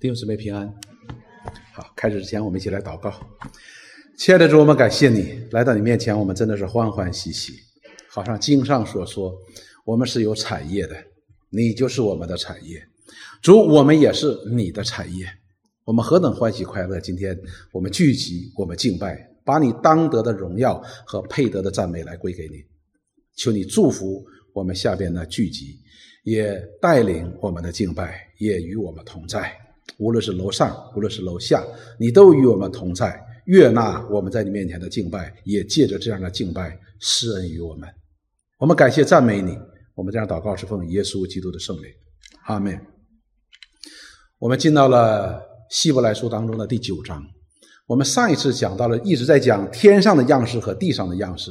弟兄姊妹平安。好，开始之前我们一起来祷告。亲爱的主，我们感谢你来到你面前，我们真的是欢欢喜喜。好像经上所说，我们是有产业的，你就是我们的产业。主，我们也是你的产业。我们何等欢喜快乐！今天我们聚集，我们敬拜，把你当得的荣耀和配得的赞美来归给你。求你祝福我们下边的聚集，也带领我们的敬拜，也与我们同在。无论是楼上，无论是楼下，你都与我们同在，悦纳我们在你面前的敬拜，也借着这样的敬拜施恩于我们。我们感谢赞美你。我们这样祷告是奉耶稣基督的圣名，阿门。我们进到了希伯来书当中的第九章。我们上一次讲到了，一直在讲天上的样式和地上的样式。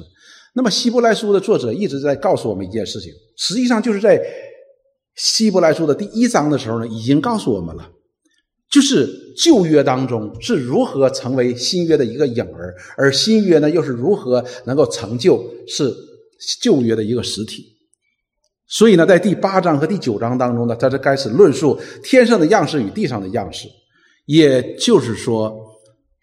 那么希伯来书的作者一直在告诉我们一件事情，实际上就是在希伯来书的第一章的时候呢，已经告诉我们了。就是旧约当中是如何成为新约的一个影儿，而新约呢又是如何能够成就是旧约的一个实体。所以呢，在第八章和第九章当中呢，他就开始论述天上的样式与地上的样式。也就是说，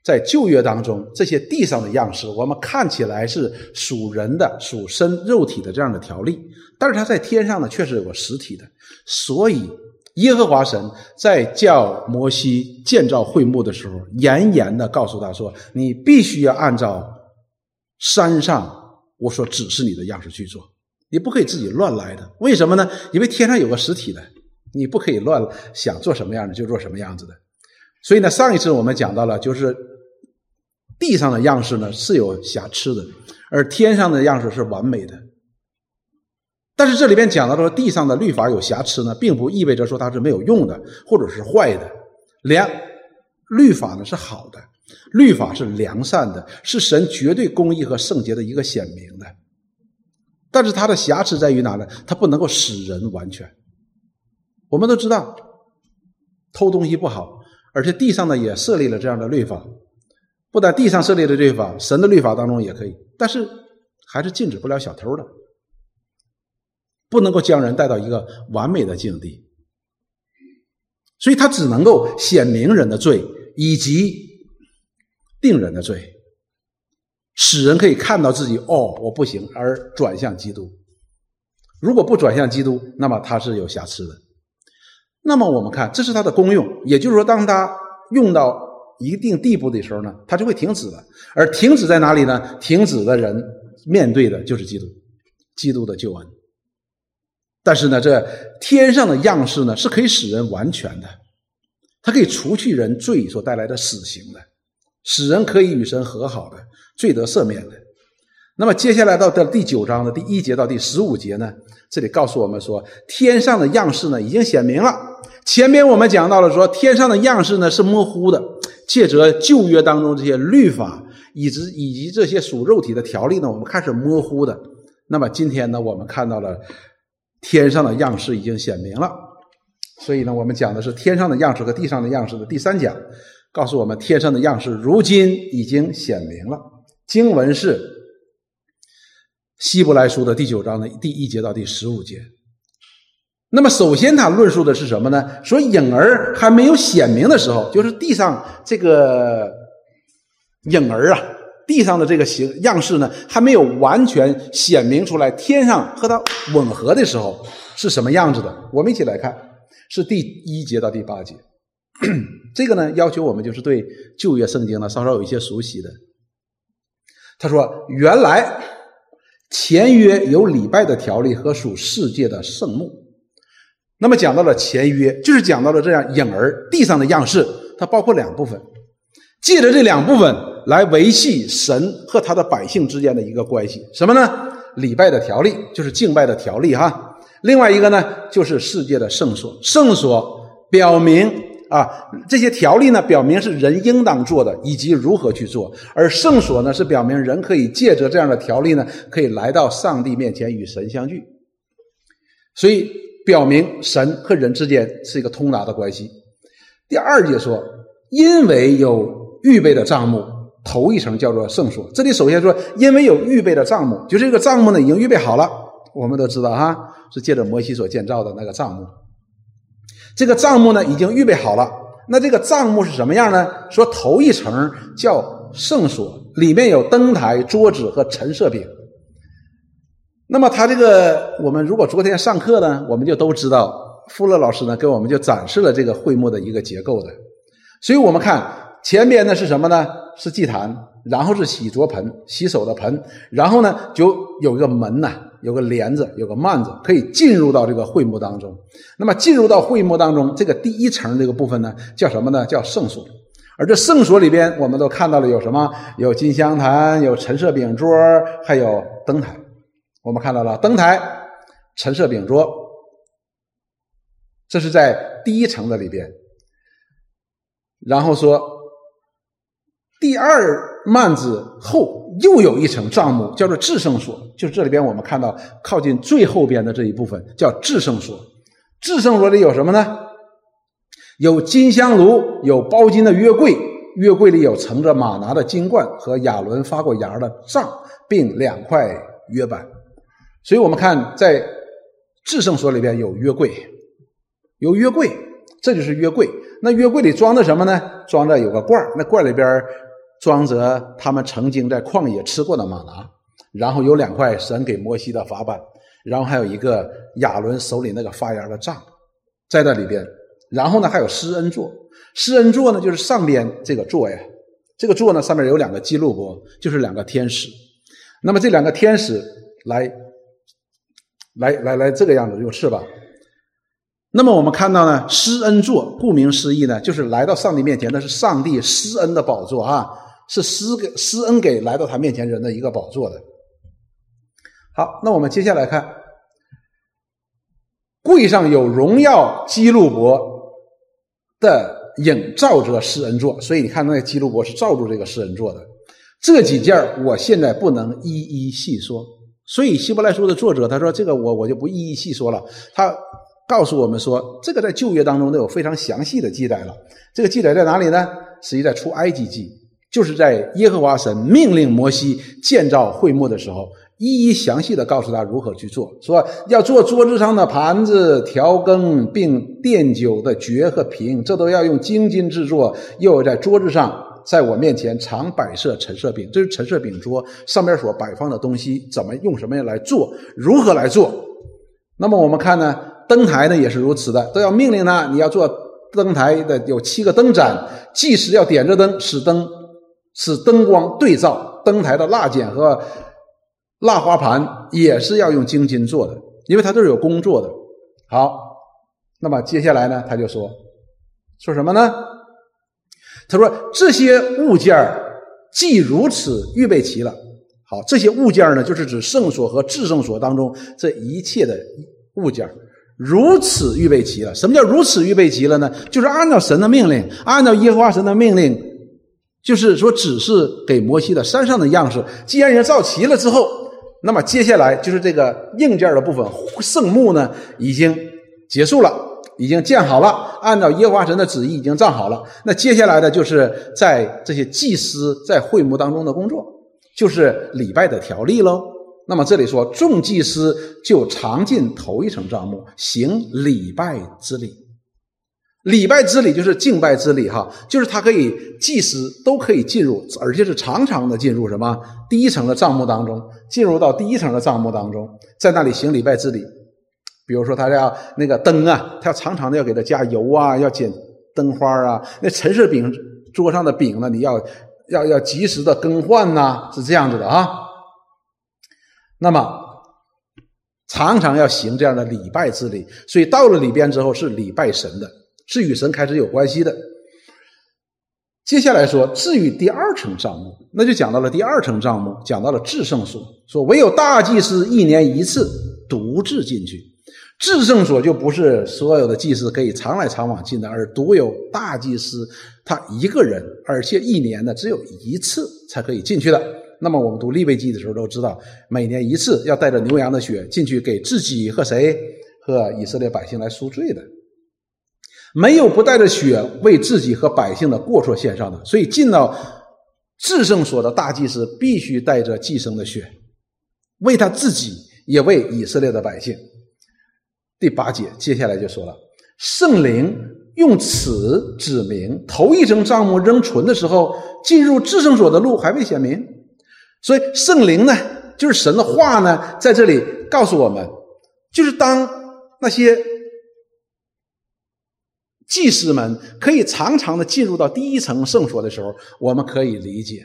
在旧约当中，这些地上的样式，我们看起来是属人的、属身肉体的这样的条例，但是它在天上呢，却是有个实体的。所以。耶和华神在叫摩西建造会幕的时候，严严的告诉他说：“你必须要按照山上我所指示你的样式去做，你不可以自己乱来的。为什么呢？因为天上有个实体的，你不可以乱想做什么样的就做什么样子的。所以呢，上一次我们讲到了，就是地上的样式呢是有瑕疵的，而天上的样式是完美的。”但是这里边讲到说地上的律法有瑕疵呢，并不意味着说它是没有用的，或者是坏的。良律法呢是好的，律法是良善的，是神绝对公义和圣洁的一个显明的。但是它的瑕疵在于哪呢？它不能够使人完全。我们都知道，偷东西不好，而且地上呢也设立了这样的律法。不但地上设立的律法，神的律法当中也可以，但是还是禁止不了小偷的。不能够将人带到一个完美的境地，所以他只能够显明人的罪以及定人的罪，使人可以看到自己哦，我不行，而转向基督。如果不转向基督，那么他是有瑕疵的。那么我们看，这是它的功用，也就是说，当他用到一定地步的时候呢，他就会停止了。而停止在哪里呢？停止的人面对的就是基督，基督的救恩。但是呢，这天上的样式呢，是可以使人完全的，它可以除去人罪所带来的死刑的，使人可以与神和好的，罪得赦免的。那么接下来到的第九章的第一节到第十五节呢，这里告诉我们说，天上的样式呢已经显明了。前面我们讲到了说，天上的样式呢是模糊的，借着旧约当中这些律法，以及以及这些属肉体的条例呢，我们开始模糊的。那么今天呢，我们看到了。天上的样式已经显明了，所以呢，我们讲的是天上的样式和地上的样式的第三讲，告诉我们天上的样式如今已经显明了。经文是希伯来书的第九章的第一节到第十五节。那么，首先他论述的是什么呢？说影儿还没有显明的时候，就是地上这个影儿啊。地上的这个形样式呢，还没有完全显明出来。天上和它吻合的时候是什么样子的？我们一起来看，是第一节到第八节。这个呢，要求我们就是对旧约圣经呢稍稍有一些熟悉的。他说：“原来前约有礼拜的条例和属世界的圣幕。那么讲到了前约，就是讲到了这样影儿地上的样式，它包括两部分。借着这两部分。”来维系神和他的百姓之间的一个关系，什么呢？礼拜的条例就是敬拜的条例哈。另外一个呢，就是世界的圣所。圣所表明啊，这些条例呢，表明是人应当做的，以及如何去做；而圣所呢，是表明人可以借着这样的条例呢，可以来到上帝面前与神相聚。所以，表明神和人之间是一个通达的关系。第二节说，因为有预备的账目。头一层叫做圣所，这里首先说，因为有预备的帐幕，就这个帐幕呢已经预备好了。我们都知道哈，是借着摩西所建造的那个帐幕。这个帐幕呢已经预备好了，那这个帐幕是什么样呢？说头一层叫圣所，里面有灯台、桌子和陈设饼。那么他这个，我们如果昨天上课呢，我们就都知道，富勒老师呢给我们就展示了这个会幕的一个结构的。所以我们看前边呢是什么呢？是祭坛，然后是洗濯盆、洗手的盆，然后呢就有一个门呐。有个帘子，有个幔子，可以进入到这个会幕当中。那么进入到会幕当中，这个第一层这个部分呢，叫什么呢？叫圣所。而这圣所里边，我们都看到了有什么？有金香坛，有陈设饼桌，还有灯台。我们看到了灯台、陈设饼桌，这是在第一层的里边。然后说，第二幔子后。又有一层帐幕，叫做至圣所，就是这里边我们看到靠近最后边的这一部分叫至圣所。至圣所里有什么呢？有金香炉，有包金的约柜，约柜里有盛着马拿的金冠和亚伦发过芽的杖，并两块约板。所以我们看在至圣所里边有约柜，有约柜，这就是约柜。那约柜里装的什么呢？装着有个罐那罐里边。装着他们曾经在旷野吃过的马拿，然后有两块神给摩西的法板，然后还有一个亚伦手里那个发芽的杖，在那里边。然后呢，还有施恩座，施恩座呢就是上边这个座呀，这个座呢上面有两个基路伯，就是两个天使。那么这两个天使来，来来来这个样子有翅膀。那么我们看到呢，施恩座顾名思义呢，就是来到上帝面前，那是上帝施恩的宝座啊。是施给施恩给来到他面前人的一个宝座的。好，那我们接下来看，柜上有荣耀基路伯的影照着施恩座，所以你看那个基路伯是照住这个施恩座的。这几件我现在不能一一细说，所以希伯来书的作者他说这个我我就不一一细说了。他告诉我们说，这个在旧约当中都有非常详细的记载了。这个记载在哪里呢？实际在出埃及记。就是在耶和华神命令摩西建造会幕的时候，一一详细的告诉他如何去做，说要做桌子上的盘子、调羹，并奠酒的爵和瓶，这都要用精金制作。又在桌子上，在我面前常摆设陈设饼，这是陈设饼桌上面所摆放的东西，怎么用什么样来做，如何来做？那么我们看呢，灯台呢也是如此的，都要命令他，你要做灯台的有七个灯盏，即时要点着灯，使灯。使灯光对照灯台的蜡剪和蜡花盘，也是要用精金做的，因为它都是有工作的。好，那么接下来呢，他就说说什么呢？他说这些物件既如此预备齐了。好，这些物件呢，就是指圣所和至圣所当中这一切的物件如此预备齐了。什么叫如此预备齐了呢？就是按照神的命令，按照耶和华神的命令。就是说，只是给摩西的山上的样式。既然已经造齐了之后，那么接下来就是这个硬件的部分，圣幕呢已经结束了，已经建好了，按照耶和华神的旨意已经造好了。那接下来的就是在这些祭司在会幕当中的工作，就是礼拜的条例喽。那么这里说，众祭司就常进头一层帐幕，行礼拜之礼。礼拜之礼就是敬拜之礼，哈，就是他可以祭司都可以进入，而且是常常的进入什么第一层的帐幕当中，进入到第一层的帐幕当中，在那里行礼拜之礼。比如说他要那个灯啊，他要常常的要给他加油啊，要剪灯花啊。那陈设饼桌上的饼呢，你要要要及时的更换呐，是这样子的啊。那么常常要行这样的礼拜之礼，所以到了里边之后是礼拜神的。是与神开始有关系的。接下来说，至于第二层账目，那就讲到了第二层账目，讲到了至圣所，说唯有大祭司一年一次独自进去。至圣所就不是所有的祭司可以常来常往进的，而独有大祭司他一个人，而且一年呢只有一次才可以进去的。那么我们读立位记的时候都知道，每年一次要带着牛羊的血进去，给自己和谁和以色列百姓来赎罪的。没有不带着血为自己和百姓的过错献上的，所以进到至圣所的大祭司必须带着寄生的血，为他自己也为以色列的百姓。第八节接下来就说了，圣灵用此指明头一层帐幕仍存的时候，进入至圣所的路还未显明。所以圣灵呢，就是神的话呢，在这里告诉我们，就是当那些祭司们可以常常的进入到第一层圣所的时候，我们可以理解。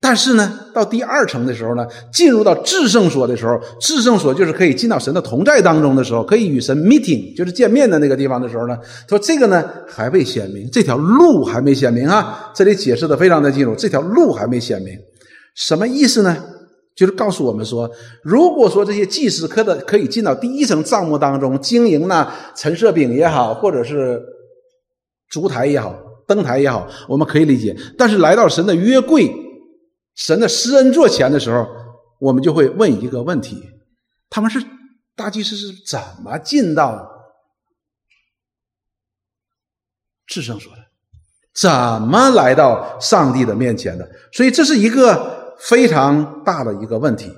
但是呢，到第二层的时候呢，进入到至圣所的时候，至圣所就是可以进到神的同在当中的时候，可以与神 meeting，就是见面的那个地方的时候呢，说这个呢还未显明，这条路还没显明啊。这里解释的非常的清楚，这条路还没显明，什么意思呢？就是告诉我们说，如果说这些祭司可的可以进到第一层帐幕当中经营呢，陈设饼也好，或者是烛台也好，灯台也好，我们可以理解。但是来到神的约柜。神的施恩座前的时候，我们就会问一个问题：他们是大祭司是怎么进到至圣所的？怎么来到上帝的面前的？所以这是一个非常大的一个问题。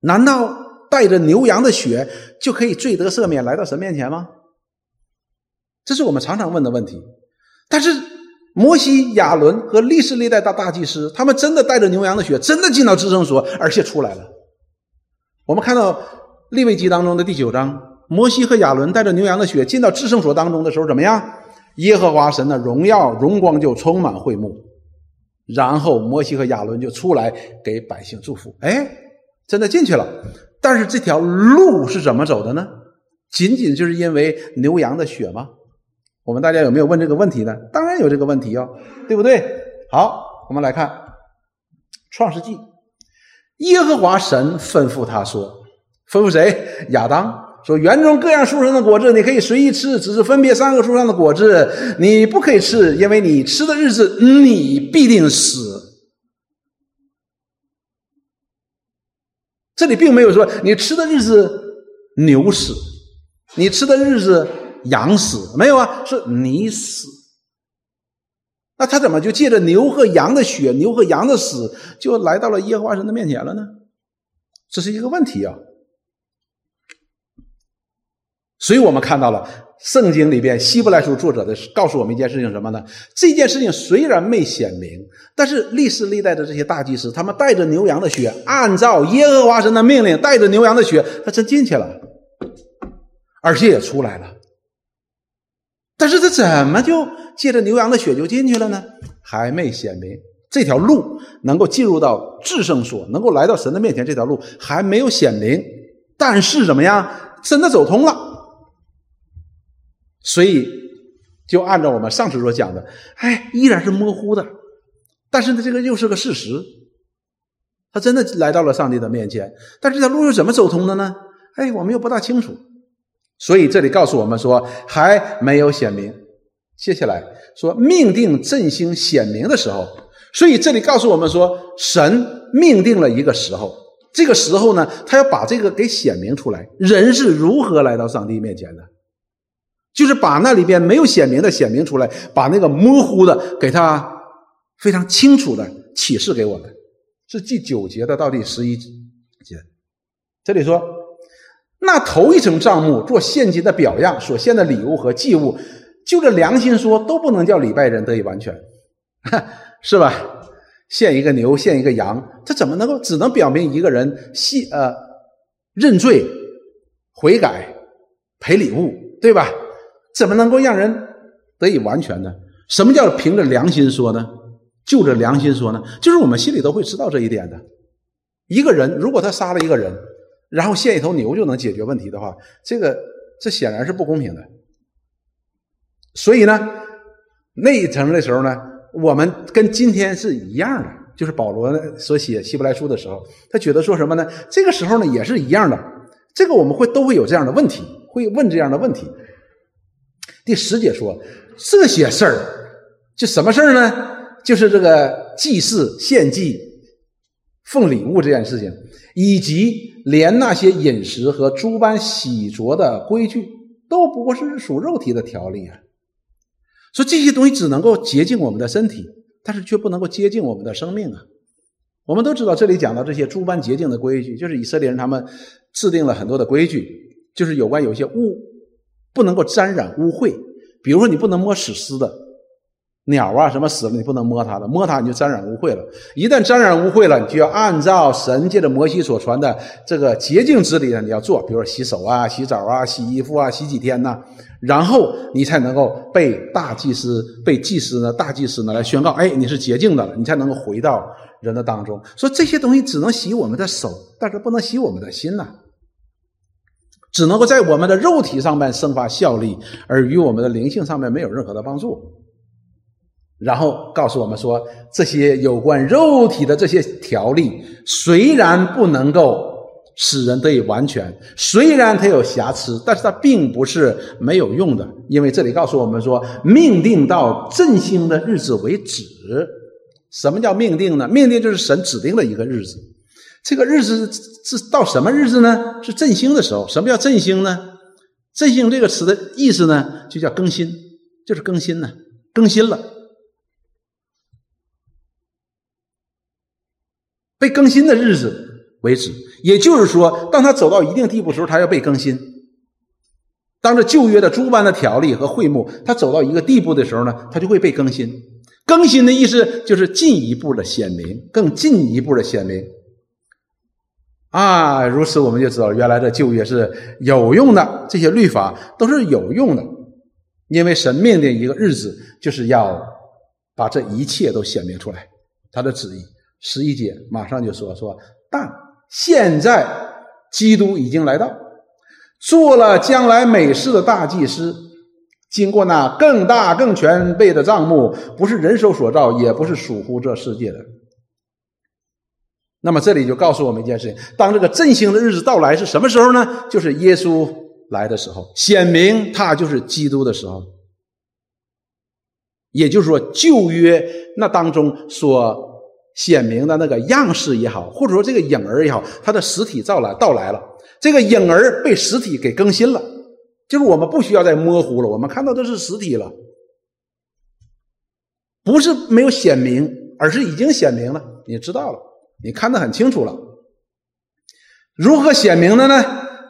难道带着牛羊的血就可以罪得赦免来到神面前吗？这是我们常常问的问题。但是。摩西、亚伦和历世历代的大祭司，他们真的带着牛羊的血，真的进到至圣所，而且出来了。我们看到利未记当中的第九章，摩西和亚伦带着牛羊的血进到至圣所当中的时候，怎么样？耶和华神的荣耀、荣光就充满会幕，然后摩西和亚伦就出来给百姓祝福。哎，真的进去了。但是这条路是怎么走的呢？仅仅就是因为牛羊的血吗？我们大家有没有问这个问题呢？当然有这个问题哦，对不对？好，我们来看《创世纪》，耶和华神吩咐他说：“吩咐谁？亚当说：园中各样树上的果子你可以随意吃，只是分别三个树上的果子你不可以吃，因为你吃的日子你必定死。”这里并没有说你吃的日子牛死，你吃的日子。羊死没有啊？是你死。那他怎么就借着牛和羊的血、牛和羊的死，就来到了耶和华神的面前了呢？这是一个问题啊。所以我们看到了圣经里边希伯来书作者的告诉我们一件事情什么呢？这件事情虽然没显明，但是历史历代的这些大祭司，他们带着牛羊的血，按照耶和华神的命令，带着牛羊的血，他真进去了，而且也出来了。但是他怎么就借着牛羊的血就进去了呢？还没显明这条路能够进入到至圣所，能够来到神的面前，这条路还没有显明。但是怎么样，真的走通了。所以就按照我们上次所讲的，哎，依然是模糊的。但是呢，这个又是个事实，他真的来到了上帝的面前。但这条路又怎么走通的呢？哎，我们又不大清楚。所以这里告诉我们说还没有显明。接下来说命定振兴显明的时候，所以这里告诉我们说神命定了一个时候，这个时候呢，他要把这个给显明出来。人是如何来到上帝面前的？就是把那里边没有显明的显明出来，把那个模糊的给他非常清楚的启示给我们。是第九节的到第十一节，这里说。那头一层账目做现金的表样，所献的礼物和祭物，就着良心说，都不能叫礼拜人得以完全，是吧？献一个牛，献一个羊，这怎么能够只能表明一个人信呃认罪、悔改、赔礼物，对吧？怎么能够让人得以完全呢？什么叫凭着良心说呢？就着良心说呢？就是我们心里都会知道这一点的。一个人如果他杀了一个人。然后献一头牛就能解决问题的话，这个这显然是不公平的。所以呢，那一层的时候呢，我们跟今天是一样的，就是保罗所写希伯来书的时候，他觉得说什么呢？这个时候呢也是一样的，这个我们会都会有这样的问题，会问这样的问题。第十节说这些事儿，就什么事儿呢？就是这个祭祀、献祭、奉礼物这件事情。以及连那些饮食和诸般洗濯的规矩，都不过是属肉体的条例啊。说这些东西只能够洁净我们的身体，但是却不能够洁净我们的生命啊。我们都知道，这里讲到这些诸般洁净的规矩，就是以色列人他们制定了很多的规矩，就是有关有些物不能够沾染污秽，比如说你不能摸死尸的。鸟啊，什么死了你不能摸它的，摸它你就沾染污秽了。一旦沾染污秽了，你就要按照神界的摩西所传的这个洁净之礼呢，你要做，比如说洗手啊、洗澡啊、洗衣服啊、洗几天呐，然后你才能够被大祭司、被祭司呢、大祭司呢来宣告，哎，你是洁净的了，你才能够回到人的当中。说这些东西只能洗我们的手，但是不能洗我们的心呐，只能够在我们的肉体上面生发效力，而与我们的灵性上面没有任何的帮助。然后告诉我们说，这些有关肉体的这些条例，虽然不能够使人得以完全，虽然它有瑕疵，但是它并不是没有用的。因为这里告诉我们说，命定到振兴的日子为止。什么叫命定呢？命定就是神指定的一个日子。这个日子是到什么日子呢？是振兴的时候。什么叫振兴呢？振兴这个词的意思呢，就叫更新，就是更新呢，更新了。被更新的日子为止，也就是说，当他走到一定地步的时候，他要被更新。当这旧约的诸般的条例和会幕，他走到一个地步的时候呢，他就会被更新。更新的意思就是进一步的显明，更进一步的显明。啊，如此我们就知道，原来的旧约是有用的，这些律法都是有用的，因为神命的一个日子，就是要把这一切都显明出来，他的旨意。十一节马上就说说，但现在基督已经来到，做了将来美事的大祭司，经过那更大更全备的账目，不是人手所造，也不是属乎这世界的。那么这里就告诉我们一件事情：当这个振兴的日子到来是什么时候呢？就是耶稣来的时候，显明他就是基督的时候。也就是说，旧约那当中所。显明的那个样式也好，或者说这个影儿也好，它的实体到来到来了，这个影儿被实体给更新了，就是我们不需要再模糊了，我们看到的是实体了，不是没有显明，而是已经显明了，你知道了，你看得很清楚了。如何显明的呢？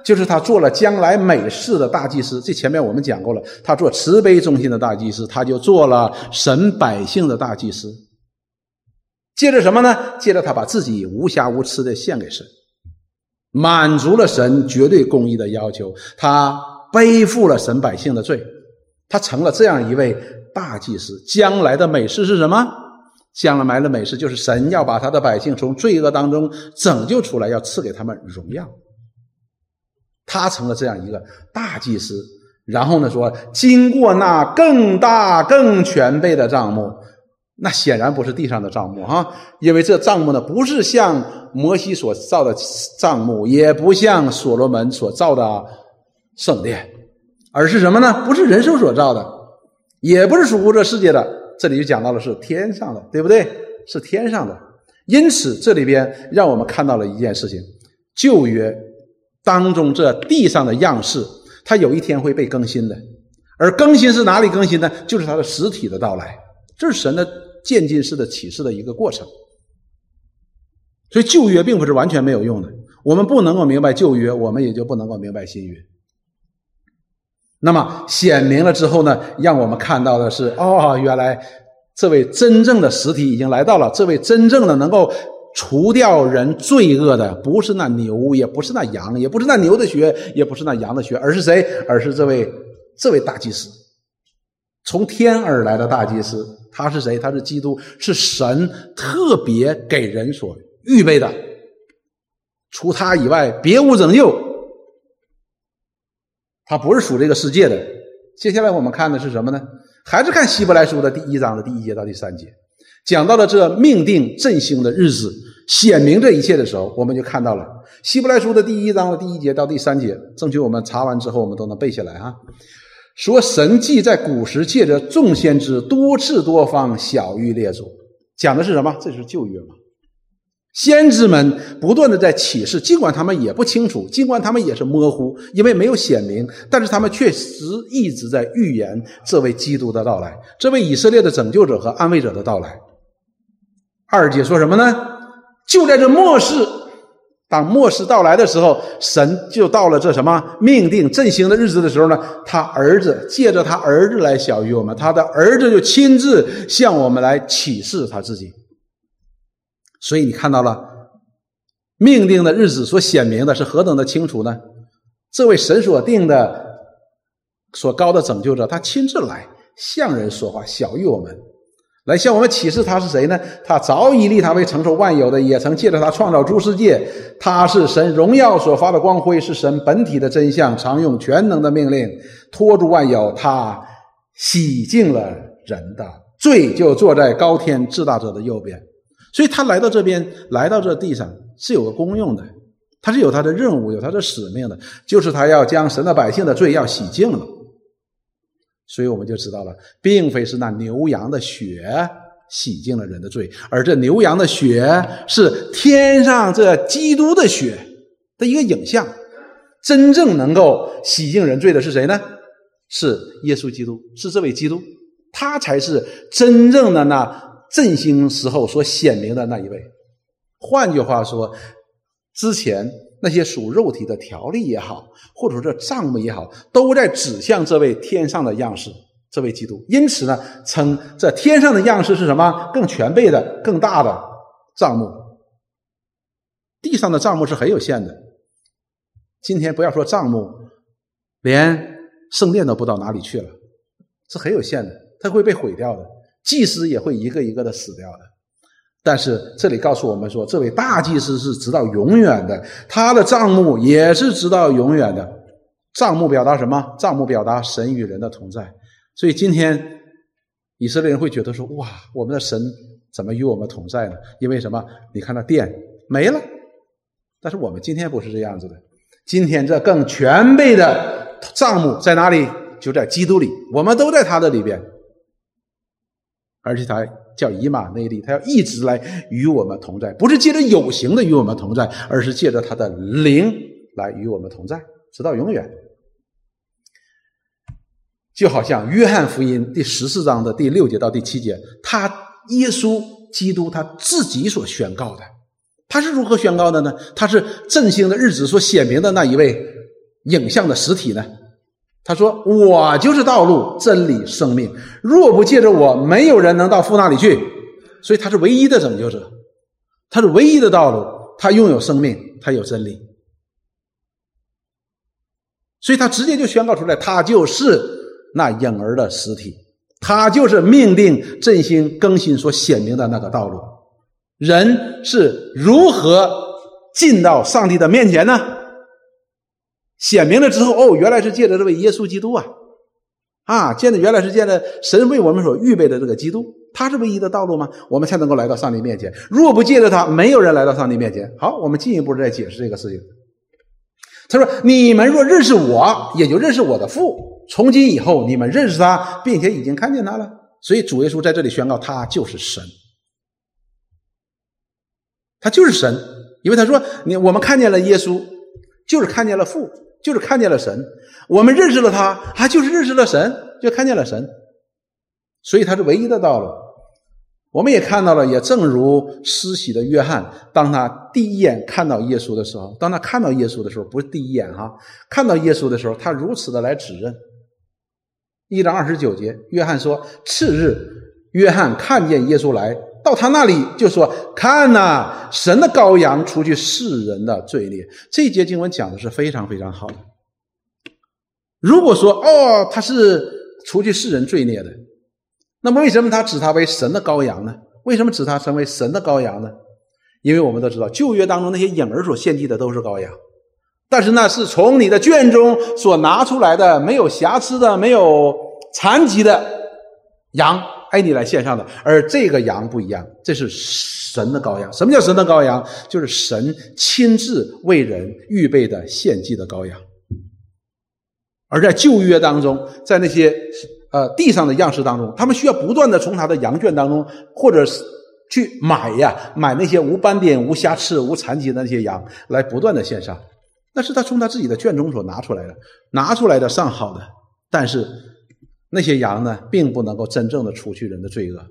就是他做了将来美事的大祭司，这前面我们讲过了，他做慈悲中心的大祭司，他就做了神百姓的大祭司。借着什么呢？借着他把自己无瑕无疵的献给神，满足了神绝对公义的要求。他背负了神百姓的罪，他成了这样一位大祭司。将来的美事是什么？将来的美事就是神要把他的百姓从罪恶当中拯救出来，要赐给他们荣耀。他成了这样一个大祭司。然后呢，说经过那更大更全备的账目。那显然不是地上的账目哈，因为这账目呢，不是像摩西所造的账目，也不像所罗门所造的圣殿，而是什么呢？不是人手所造的，也不是属乎这世界的。这里就讲到了是天上的，对不对？是天上的。因此，这里边让我们看到了一件事情：旧约当中这地上的样式，它有一天会被更新的。而更新是哪里更新呢？就是它的实体的到来。这是神的。渐进式的启示的一个过程，所以旧约并不是完全没有用的。我们不能够明白旧约，我们也就不能够明白新约。那么显明了之后呢，让我们看到的是：哦，原来这位真正的实体已经来到了。这位真正的能够除掉人罪恶的，不是那牛，也不是那羊，也不是那牛的血，也不是那羊的血，而是谁？而是这位这位大祭司，从天而来的大祭司。他是谁？他是基督，是神特别给人所预备的，除他以外别无拯救。他不是属这个世界的。接下来我们看的是什么呢？还是看希伯来书的第一章的第一节到第三节，讲到了这命定振兴的日子，显明这一切的时候，我们就看到了希伯来书的第一章的第一节到第三节。争取我们查完之后，我们都能背下来啊。说神迹在古时借着众先知多次多方小谕列祖，讲的是什么？这是旧约嘛？先知们不断的在启示，尽管他们也不清楚，尽管他们也是模糊，因为没有显明，但是他们确实一直在预言这位基督的到来，这位以色列的拯救者和安慰者的到来。二姐说什么呢？就在这末世。当末世到来的时候，神就到了这什么命定振兴的日子的时候呢？他儿子借着他儿子来小于我们，他的儿子就亲自向我们来启示他自己。所以你看到了命定的日子所显明的是何等的清楚呢？这位神所定的、所高的拯救者，他亲自来向人说话，小于我们。来向我们启示他是谁呢？他早已立他为承受万有的，也曾借着他创造诸世界。他是神荣耀所发的光辉，是神本体的真相，常用全能的命令托住万有。他洗净了人的罪，就坐在高天至大者的右边。所以他来到这边，来到这地上是有个功用的，他是有他的任务，有他的使命的，就是他要将神的百姓的罪要洗净了。所以我们就知道了，并非是那牛羊的血洗净了人的罪，而这牛羊的血是天上这基督的血的一个影像。真正能够洗净人罪的是谁呢？是耶稣基督，是这位基督，他才是真正的那振兴时候所显明的那一位。换句话说，之前。那些属肉体的条例也好，或者说这账目也好，都在指向这位天上的样式，这位基督。因此呢，称这天上的样式是什么？更全备的、更大的账目。地上的账目是很有限的。今天不要说账目，连圣殿都不知道哪里去了，是很有限的，它会被毁掉的。祭司也会一个一个的死掉的。但是这里告诉我们说，这位大祭司是直到永远的，他的账目也是直到永远的。账目表达什么？账目表达神与人的同在。所以今天以色列人会觉得说：“哇，我们的神怎么与我们同在呢？”因为什么？你看那殿没了。但是我们今天不是这样子的。今天这更全备的账目在哪里？就在基督里，我们都在他的里边，而且他。叫以马内利，他要一直来与我们同在，不是借着有形的与我们同在，而是借着他的灵来与我们同在，直到永远。就好像约翰福音第十四章的第六节到第七节，他耶稣基督他自己所宣告的，他是如何宣告的呢？他是振兴的日子所显明的那一位影像的实体呢？他说：“我就是道路、真理、生命。若不借着我，没有人能到父那里去。所以他是唯一的拯救者，他是唯一的道路，他拥有生命，他有真理。所以他直接就宣告出来，他就是那婴儿的实体，他就是命定振兴更新所显明的那个道路。人是如何进到上帝的面前呢？”显明了之后，哦，原来是借着这位耶稣基督啊，啊，见的原来是见的神为我们所预备的这个基督，他是唯一的道路吗？我们才能够来到上帝面前。若不借着他，没有人来到上帝面前。好，我们进一步再解释这个事情。他说：“你们若认识我，也就认识我的父。从今以后，你们认识他，并且已经看见他了。所以主耶稣在这里宣告，他就是神，他就是神，因为他说，你我们看见了耶稣，就是看见了父。”就是看见了神，我们认识了他，他就是认识了神，就看见了神，所以他是唯一的道路。我们也看到了，也正如施洗的约翰，当他第一眼看到耶稣的时候，当他看到耶稣的时候，不是第一眼哈，看到耶稣的时候，他如此的来指认。一章二十九节，约翰说：“次日，约翰看见耶稣来。”到他那里就说：“看呐，神的羔羊，除去世人的罪孽。”这一节经文讲的是非常非常好的。如果说哦，他是除去世人罪孽的，那么为什么他指他为神的羔羊呢？为什么指他成为神的羔羊呢？因为我们都知道，旧约当中那些婴儿所献祭的都是羔羊，但是那是从你的圈中所拿出来的，没有瑕疵的、没有残疾的羊。爱你来献上的，而这个羊不一样，这是神的羔羊。什么叫神的羔羊？就是神亲自为人预备的献祭的羔羊。而在旧约当中，在那些呃地上的样式当中，他们需要不断的从他的羊圈当中，或者是去买呀，买那些无斑点、无瑕疵、无残疾的那些羊，来不断的献上。那是他从他自己的圈中所拿出来的，拿出来的上好的，但是。那些羊呢，并不能够真正的除去人的罪恶，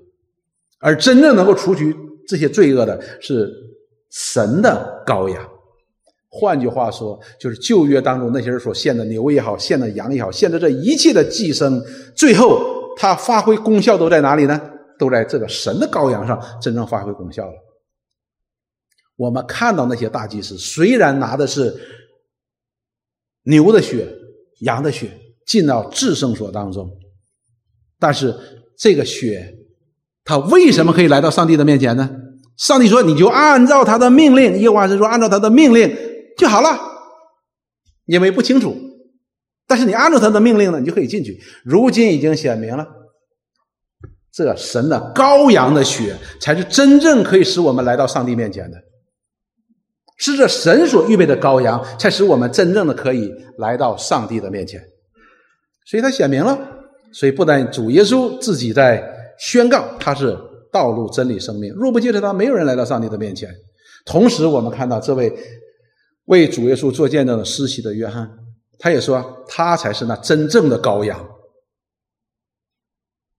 而真正能够除去这些罪恶的是神的羔羊，换句话说，就是旧约当中那些人所献的牛也好，献的羊也好，献的这一切的祭牲，最后它发挥功效都在哪里呢？都在这个神的羔羊上真正发挥功效了。我们看到那些大祭司，虽然拿的是牛的血、羊的血进到至圣所当中，但是这个血，他为什么可以来到上帝的面前呢？上帝说：“你就按照他的命令。”耶和华神说：“按照他的命令就好了。”因为不清楚，但是你按照他的命令呢，你就可以进去。如今已经显明了，这神的羔羊的血才是真正可以使我们来到上帝面前的。是这神所预备的羔羊，才使我们真正的可以来到上帝的面前。所以他显明了，所以不但主耶稣自己在宣告他是道路、真理、生命，若不借着他，没有人来到上帝的面前。同时，我们看到这位为主耶稣做见证的施洗的约翰，他也说他才是那真正的羔羊。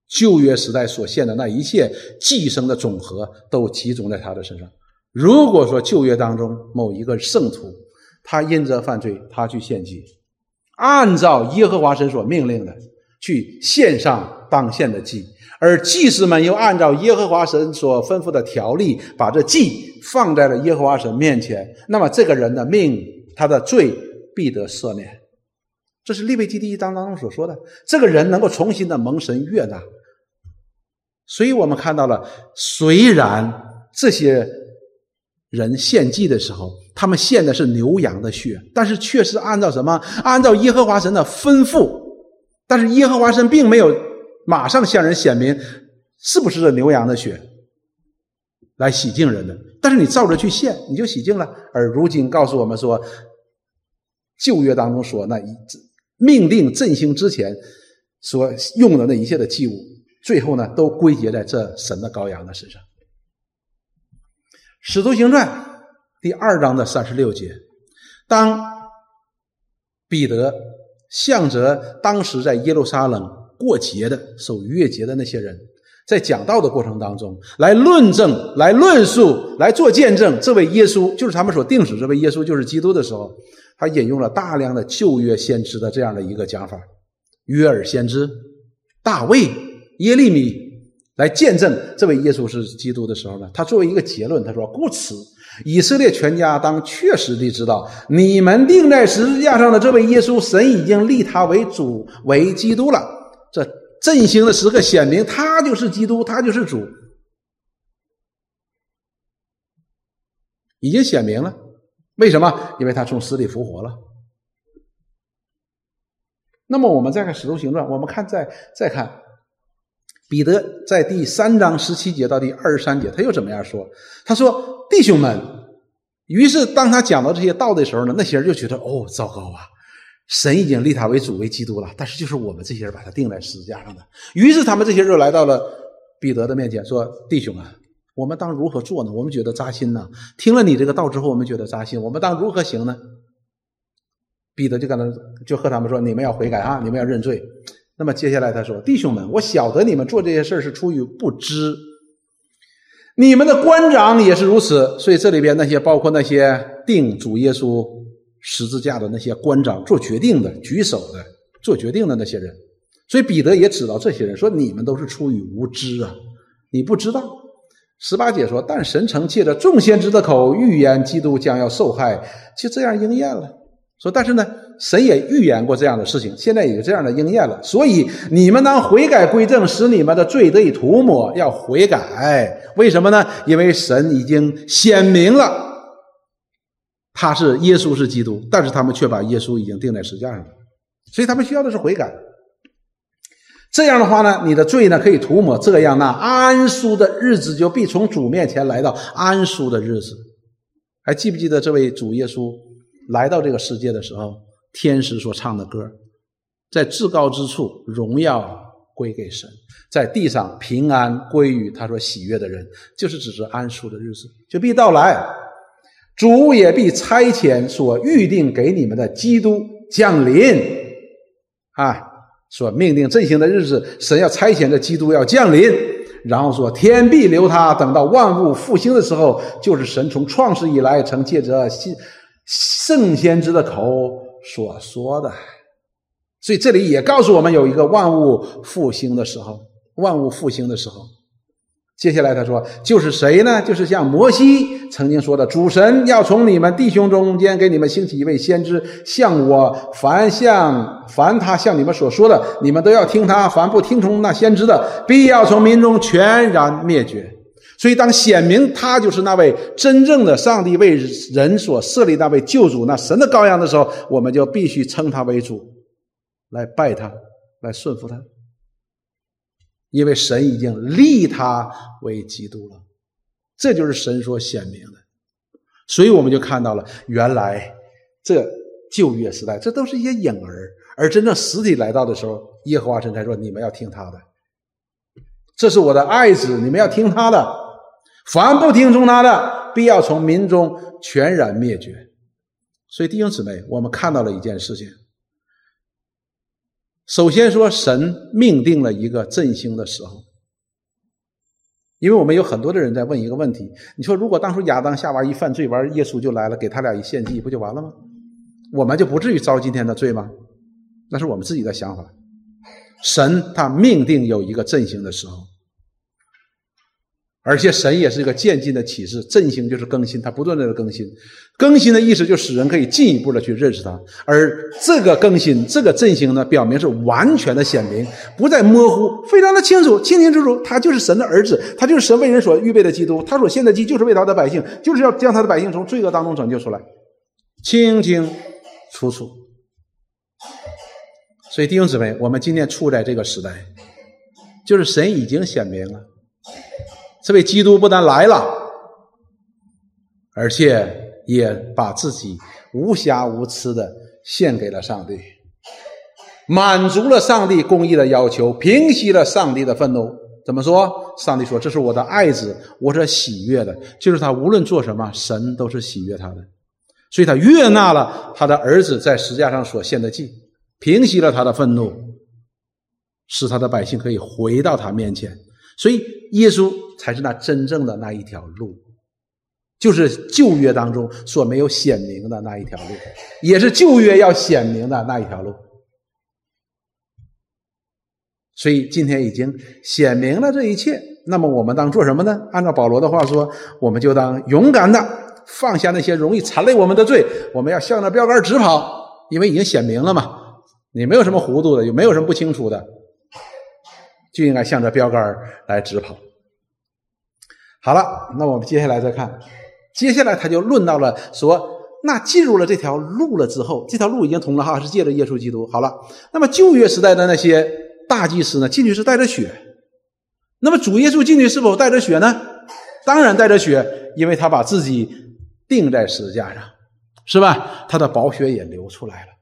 旧约时代所献的那一切寄生的总和，都集中在他的身上。如果说旧约当中某一个圣徒，他因着犯罪，他去献祭，按照耶和华神所命令的去献上当献的祭，而祭司们又按照耶和华神所吩咐的条例，把这祭放在了耶和华神面前，那么这个人的命，他的罪必得赦免。这是利未记第一章当中所说的，这个人能够重新的蒙神悦纳。所以我们看到了，虽然这些。人献祭的时候，他们献的是牛羊的血，但是却是按照什么？按照耶和华神的吩咐。但是耶和华神并没有马上向人显明是不是这牛羊的血来洗净人的。但是你照着去献，你就洗净了。而如今告诉我们说，旧约当中说那一命令振兴之前所用的那一切的祭物，最后呢都归结在这神的羔羊的身上。使徒行传第二章的三十六节，当彼得向着当时在耶路撒冷过节的守逾越节的那些人，在讲道的过程当中，来论证、来论述、来做见证，这位耶稣就是他们所定死，这位耶稣就是基督的时候，他引用了大量的旧约先知的这样的一个讲法，约尔先知、大卫、耶利米。来见证这位耶稣是基督的时候呢，他作为一个结论，他说：“故此，以色列全家当确实地知道，你们钉在十字架上的这位耶稣，神已经立他为主为基督了。这振兴的时刻显明，他就是基督，他就是主，已经显明了。为什么？因为他从死里复活了。那么，我们再看《使徒行传》，我们看再再看。”彼得在第三章十七节到第二十三节，他又怎么样说？他说：“弟兄们。”于是当他讲到这些道的时候呢，那些人就觉得：“哦，糟糕啊！神已经立他为主为基督了，但是就是我们这些人把他钉在十字架上的。”于是他们这些人就来到了彼得的面前，说：“弟兄啊，我们当如何做呢？我们觉得扎心呢。听了你这个道之后，我们觉得扎心。我们当如何行呢？”彼得就跟他就和他们说：“你们要悔改啊，你们要认罪。”那么接下来他说：“弟兄们，我晓得你们做这些事是出于不知，你们的官长也是如此。所以这里边那些包括那些定主耶稣十字架的那些官长，做决定的、举手的、做决定的那些人。所以彼得也知道这些人说：你们都是出于无知啊，你不知道。十八节说：但神曾借着众先知的口预言基督将要受害，就这样应验了。说但是呢。”神也预言过这样的事情，现在也有这样的应验了。所以你们当悔改归正，使你们的罪得以涂抹。要悔改，为什么呢？因为神已经显明了，他是耶稣是基督，但是他们却把耶稣已经钉在石架上了。所以他们需要的是悔改。这样的话呢，你的罪呢可以涂抹，这样那安舒的日子就必从主面前来到安舒的日子。还记不记得这位主耶稣来到这个世界的时候？天使所唱的歌，在至高之处荣耀归给神，在地上平安归于他说喜悦的人，就是指着安舒的日子就必到来，主也必差遣所预定给你们的基督降临啊，所命定振兴的日子，神要差遣的基督要降临，然后说天必留他，等到万物复兴的时候，就是神从创世以来曾借着信。圣先知的口所说的。所以这里也告诉我们，有一个万物复兴的时候，万物复兴的时候。接下来他说：“就是谁呢？就是像摩西曾经说的，主神要从你们弟兄中间给你们兴起一位先知，像我。凡像凡他向你们所说的，你们都要听他；凡不听从那先知的，必要从民中全然灭绝。所以，当显明他就是那位真正的上帝为人所设立那位救主、那神的羔羊的时候，我们就必须称他为主，来拜他，来顺服他。”因为神已经立他为基督了，这就是神所显明的，所以我们就看到了，原来这旧约时代，这都是一些影儿，而真正实体来到的时候，耶和华神才说：“你们要听他的，这是我的爱子，你们要听他的，凡不听从他的，必要从民中全然灭绝。”所以弟兄姊妹，我们看到了一件事情。首先说，神命定了一个振兴的时候，因为我们有很多的人在问一个问题：你说，如果当初亚当夏娃一犯罪完，耶稣就来了，给他俩一献祭，不就完了吗？我们就不至于遭今天的罪吗？那是我们自己的想法。神他命定有一个振兴的时候。而且神也是一个渐进的启示，振兴就是更新，它不断的更新。更新的意思就使人可以进一步的去认识它。而这个更新，这个振兴呢，表明是完全的显明，不再模糊，非常的清楚，清清楚楚，他就是神的儿子，他就是神为人所预备的基督，他所献的祭就是为他的百姓，就是要将他的百姓从罪恶当中拯救出来，清清楚楚。所以弟兄姊妹，我们今天处在这个时代，就是神已经显明了。这位基督不但来了，而且也把自己无瑕无疵的献给了上帝，满足了上帝公义的要求，平息了上帝的愤怒。怎么说？上帝说：“这是我的爱子，我是喜悦的。”就是他无论做什么，神都是喜悦他的，所以他悦纳了他的儿子在石架上所献的祭，平息了他的愤怒，使他的百姓可以回到他面前。所以，耶稣才是那真正的那一条路，就是旧约当中所没有显明的那一条路，也是旧约要显明的那一条路。所以，今天已经显明了这一切。那么，我们当做什么呢？按照保罗的话说，我们就当勇敢的放下那些容易缠累我们的罪，我们要向着标杆直跑，因为已经显明了嘛。你没有什么糊涂的，也没有什么不清楚的。就应该向着标杆来直跑。好了，那我们接下来再看，接下来他就论到了说，那进入了这条路了之后，这条路已经通了哈，是借着耶稣基督。好了，那么旧约时代的那些大祭司呢，进去是带着血。那么主耶稣进去是否带着血呢？当然带着血，因为他把自己钉在十字架上，是吧？他的宝血也流出来了。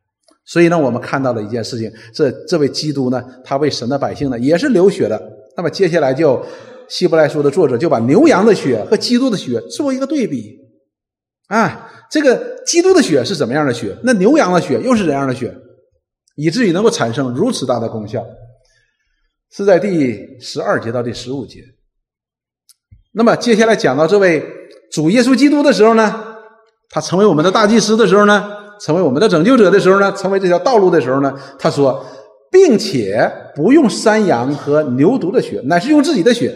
所以呢，我们看到了一件事情，这这位基督呢，他为神的百姓呢，也是流血的。那么接下来就希伯来书的作者就把牛羊的血和基督的血做一个对比，啊，这个基督的血是怎么样的血？那牛羊的血又是怎样的血？以至于能够产生如此大的功效，是在第十二节到第十五节。那么接下来讲到这位主耶稣基督的时候呢，他成为我们的大祭司的时候呢？成为我们的拯救者的时候呢，成为这条道路的时候呢，他说，并且不用山羊和牛犊的血，乃是用自己的血。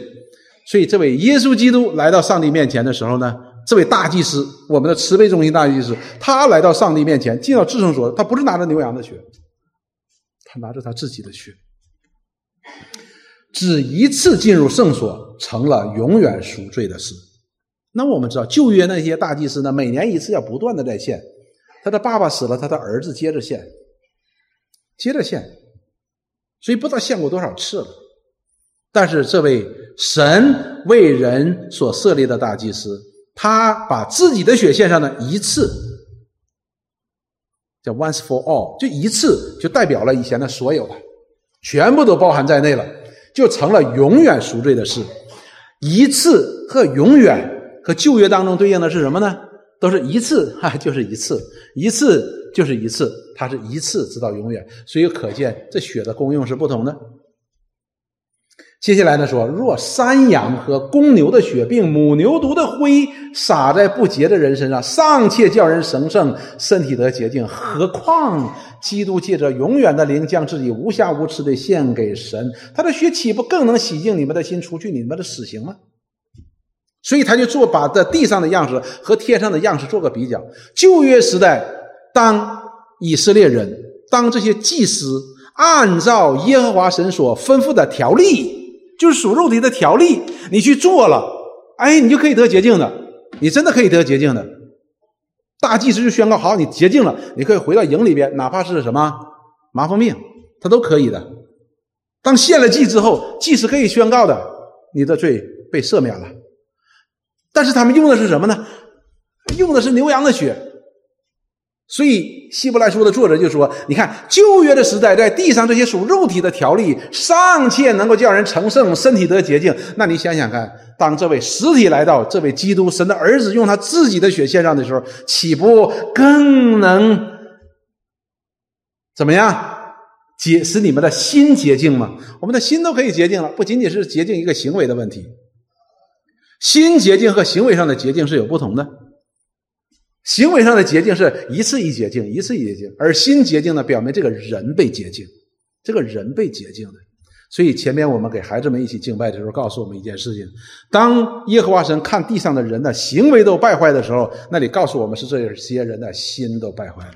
所以，这位耶稣基督来到上帝面前的时候呢，这位大祭司，我们的慈悲中心大祭司，他来到上帝面前，进到至圣所，他不是拿着牛羊的血，他拿着他自己的血，只一次进入圣所，成了永远赎罪的事。那我们知道，旧约那些大祭司呢，每年一次，要不断的在献。他的爸爸死了，他的儿子接着献，接着献，所以不知道献过多少次了。但是这位神为人所设立的大祭司，他把自己的血献上了一次，叫 once for all，就一次就代表了以前的所有的，全部都包含在内了，就成了永远赎罪的事。一次和永远和旧约当中对应的是什么呢？都是一次，哈，就是一次，一次就是一次，它是一次直到永远，所以可见这血的功用是不同的。接下来呢说，若山羊和公牛的血，并母牛犊的灰洒在不洁的人身上，尚且叫人神圣，身体得洁净，何况基督借着永远的灵，将自己无瑕无疵的献给神，他的血岂不更能洗净你们的心，除去你们的死刑吗？所以他就做把这地上的样式和天上的样式做个比较。旧约时代，当以色列人，当这些祭司按照耶和华神所吩咐的条例。就是属肉体的条例，你去做了，哎，你就可以得洁净的，你真的可以得洁净的。大祭司就宣告：好，你洁净了，你可以回到营里边，哪怕是什么麻风病，他都可以的。当献了祭之后，祭司可以宣告的，你的罪被赦免了。但是他们用的是什么呢？用的是牛羊的血。所以，希伯来书的作者就说：“你看，旧约的时代，在地上这些属肉体的条例尚且能够叫人成圣、身体得洁净，那你想想看，当这位实体来到，这位基督神的儿子用他自己的血献上的时候，岂不更能怎么样解使你们的心洁净吗？我们的心都可以洁净了，不仅仅是洁净一个行为的问题，心洁净和行为上的洁净是有不同的。”行为上的洁净是一次一洁净，一次一洁净，而心洁净呢，表明这个人被洁净，这个人被洁净的。所以前面我们给孩子们一起敬拜的时候，告诉我们一件事情：当耶和华神看地上的人的行为都败坏的时候，那里告诉我们是这些人的心都败坏了。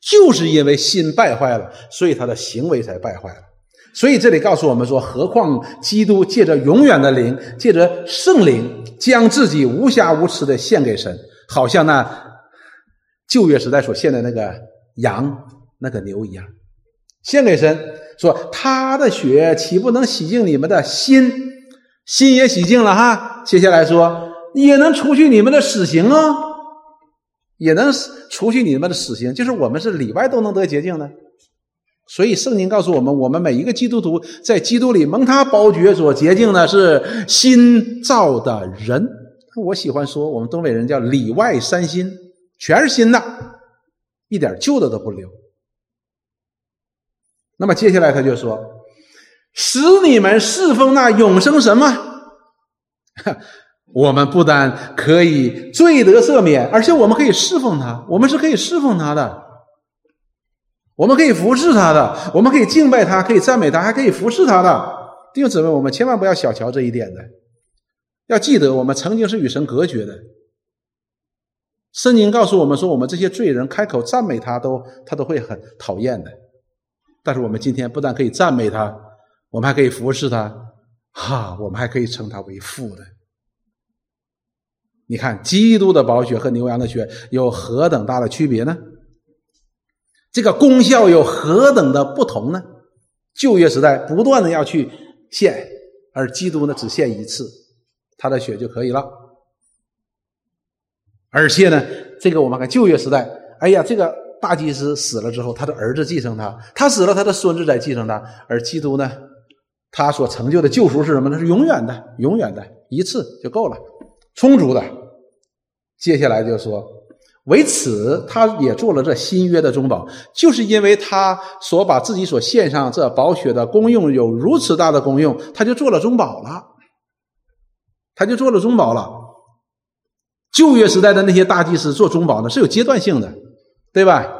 就是因为心败坏了，所以他的行为才败坏了。所以这里告诉我们说，何况基督借着永远的灵，借着圣灵，将自己无瑕无疵的献给神。好像那旧约时代所献的那个羊、那个牛一样，献给神，说他的血岂不能洗净你们的心？心也洗净了哈。接下来说，也能除去你们的死刑啊，也能除去你们的死刑，就是我们是里外都能得洁净的。所以圣经告诉我们，我们每一个基督徒在基督里蒙他宝血所洁净的是新造的人。我喜欢说，我们东北人叫里外三新，全是新的，一点旧的都不留。那么接下来他就说：“使你们侍奉那永生神吗？我们不但可以罪得赦免，而且我们可以侍奉他，我们是可以侍奉他的，我们可以服侍他的，我们可以敬拜他，可以赞美他，还可以服侍他的。弟兄姊妹，我们千万不要小瞧这一点的。”要记得，我们曾经是与神隔绝的。圣经告诉我们说，我们这些罪人开口赞美他，都他都会很讨厌的。但是我们今天不但可以赞美他，我们还可以服侍他，哈，我们还可以称他为父的。你看，基督的宝血和牛羊的血有何等大的区别呢？这个功效有何等的不同呢？旧约时代不断的要去献，而基督呢只献一次。他的血就可以了，而且呢，这个我们看旧约时代，哎呀，这个大祭司死了之后，他的儿子继承他，他死了，他的孙子再继承他，而基督呢，他所成就的救赎是什么呢？是永远的，永远的，一次就够了，充足的。接下来就说，为此他也做了这新约的中保，就是因为他所把自己所献上这宝血的功用有如此大的功用，他就做了中保了。他就做了中保了。旧约时代的那些大祭司做中保呢，是有阶段性的，对吧？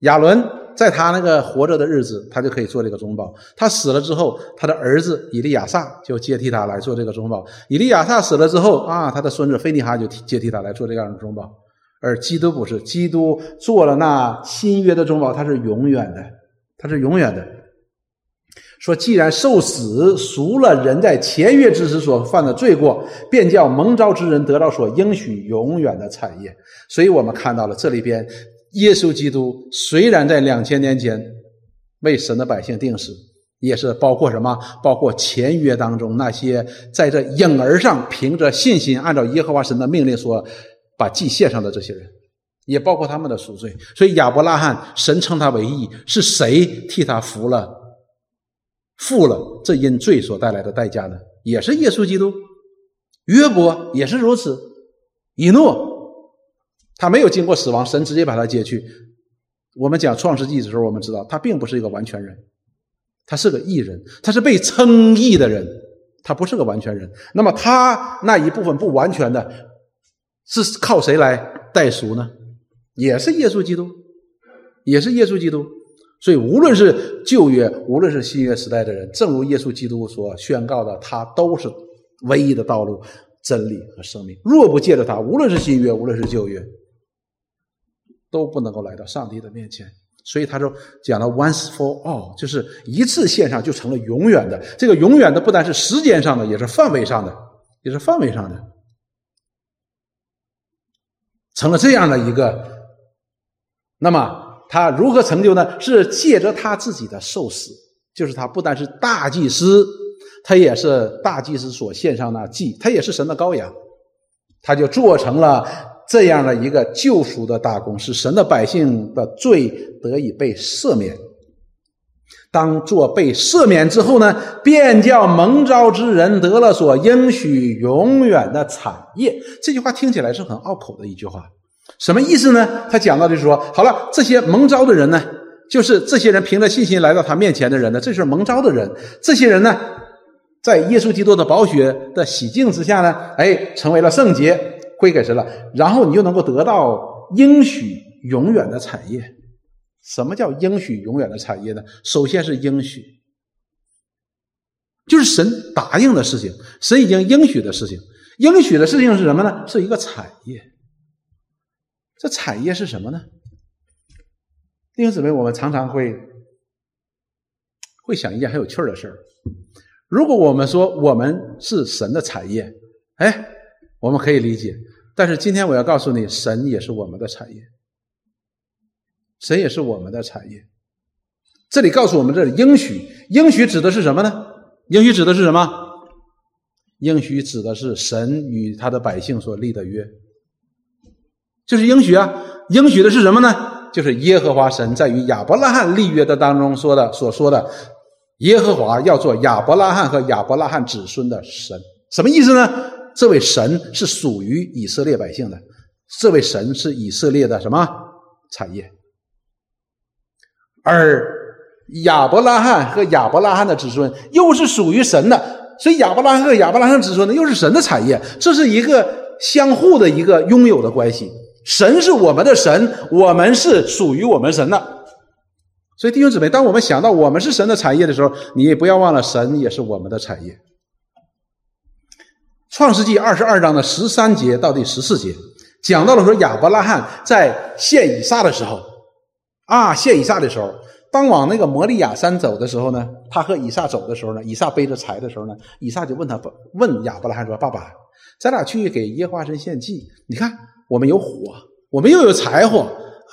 亚伦在他那个活着的日子，他就可以做这个中保。他死了之后，他的儿子以利亚撒就接替他来做这个中保。以利亚撒死了之后啊，他的孙子菲尼哈就接替他来做这样的中保。而基督不是，基督做了那新约的中保，他是永远的，他是永远的。说，既然受死赎了人在前约之时所犯的罪过，便叫蒙召之人得到所应许永远的产业。所以我们看到了这里边，耶稣基督虽然在两千年前为神的百姓定死，也是包括什么？包括前约当中那些在这影儿上凭着信心按照耶和华神的命令说把祭献上的这些人，也包括他们的赎罪。所以亚伯拉罕神称他为义，是谁替他服了？付了这因罪所带来的代价呢？也是耶稣基督，约伯也是如此，以诺他没有经过死亡，神直接把他接去。我们讲创世纪的时候，我们知道他并不是一个完全人，他是个义人，他是被称义的人，他不是个完全人。那么他那一部分不完全的，是靠谁来代赎呢？也是耶稣基督，也是耶稣基督。所以无论是旧约，无论是新约时代的人，正如耶稣基督所宣告的，他都是唯一的道路、真理和生命。若不借着他，无论是新约，无论是旧约，都不能够来到上帝的面前。所以他说讲了 once for all，就是一次献上就成了永远的。这个永远的不单是时间上的，也是范围上的，也是范围上的，成了这样的一个。那么他如何成就呢？是借着他自己的受死，就是他不但是大祭司，他也是大祭司所献上的祭，他也是神的羔羊，他就做成了。这样的一个救赎的大功，使神的百姓的罪得以被赦免。当做被赦免之后呢，便叫蒙召之人得了所应许永远的产业。这句话听起来是很拗口的一句话，什么意思呢？他讲到就是说，好了，这些蒙召的人呢，就是这些人凭着信心来到他面前的人呢，这是蒙召的人。这些人呢，在耶稣基督的宝血的洗净之下呢，哎，成为了圣洁。归给神了，然后你就能够得到应许永远的产业。什么叫应许永远的产业呢？首先是应许，就是神答应的事情，神已经应许的事情。应许的事情是什么呢？是一个产业。这产业是什么呢？弟兄姊妹，我们常常会会想一件很有趣的事儿：如果我们说我们是神的产业，哎。我们可以理解，但是今天我要告诉你，神也是我们的产业，神也是我们的产业。这里告诉我们，这里应许，应许指的是什么呢？应许指的是什么？应许指的是神与他的百姓所立的约，就是应许啊。应许的是什么呢？就是耶和华神在与亚伯拉罕立约的当中说的所说的，耶和华要做亚伯拉罕和亚伯拉罕子孙的神，什么意思呢？这位神是属于以色列百姓的，这位神是以色列的什么产业？而亚伯拉罕和亚伯拉罕的子孙又是属于神的，所以亚伯拉罕和亚伯拉罕子孙呢又是神的产业，这是一个相互的一个拥有的关系。神是我们的神，我们是属于我们神的。所以弟兄姊妹，当我们想到我们是神的产业的时候，你也不要忘了，神也是我们的产业。创世纪二十二章的十三节到第十四节，讲到了说亚伯拉罕在献以撒的时候，啊，献以撒的时候，当往那个摩利亚山走的时候呢，他和以撒走的时候呢，以撒背着柴的时候呢，以撒就问他问亚伯拉罕说：“爸爸，咱俩去给耶和华神献祭？你看我们有火，我们又有柴火，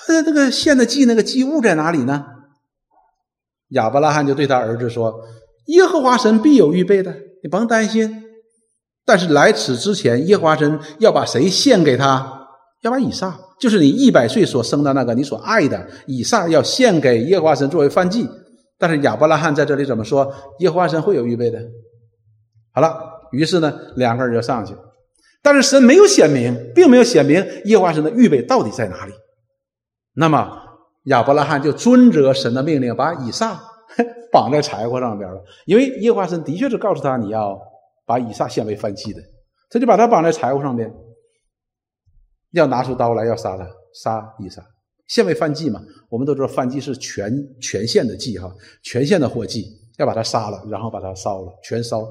呃，这个献的祭那个祭物在哪里呢？”亚伯拉罕就对他儿子说：“耶和华神必有预备的，你甭担心。”但是来此之前，耶和华神要把谁献给他？要把以撒，就是你一百岁所生的那个你所爱的以撒，要献给耶和华神作为燔祭。但是亚伯拉罕在这里怎么说？耶和华神会有预备的。好了，于是呢，两个人就上去，但是神没有显明，并没有显明耶和华神的预备到底在哪里。那么亚伯拉罕就遵着神的命令，把以撒 绑在柴火上边了，因为耶和华神的确是告诉他你要。把以撒献为燔祭的，他就把他绑在柴火上边，要拿出刀来要杀他，杀一杀，献为燔祭嘛。我们都知道燔祭是全全县的祭哈，全县的火祭，要把他杀了，然后把他烧了，全烧。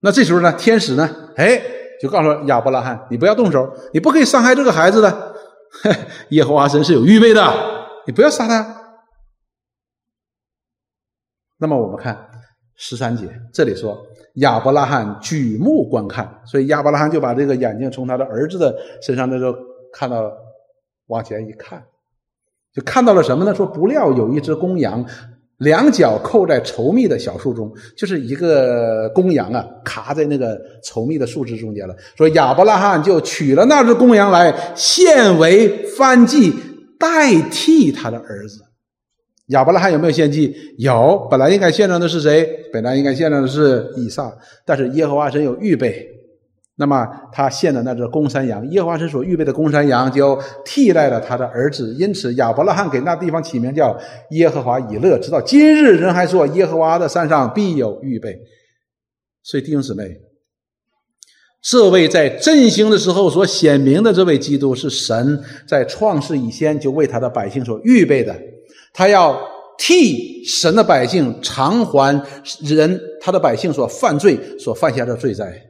那这时候呢，天使呢，哎，就告诉亚伯拉罕，你不要动手，你不可以伤害这个孩子的，耶和华神是有预备的，你不要杀他。那么我们看。十三节，这里说亚伯拉罕举目观看，所以亚伯拉罕就把这个眼睛从他的儿子的身上，那时候看到，往前一看，就看到了什么呢？说不料有一只公羊，两脚扣在稠密的小树中，就是一个公羊啊，卡在那个稠密的树枝中间了。说亚伯拉罕就取了那只公羊来献为燔祭，代替他的儿子。亚伯拉罕有没有献祭？有，本来应该献上的是谁？本来应该献上的是以撒，但是耶和华神有预备，那么他献的那只公山羊，耶和华神所预备的公山羊，就替代了他的儿子。因此，亚伯拉罕给那地方起名叫耶和华以勒。直到今日，人还说耶和华的山上必有预备。所以弟兄姊妹，这位在振兴的时候所显明的这位基督，是神在创世以前就为他的百姓所预备的。他要替神的百姓偿还人他的百姓所犯罪所犯下的罪债。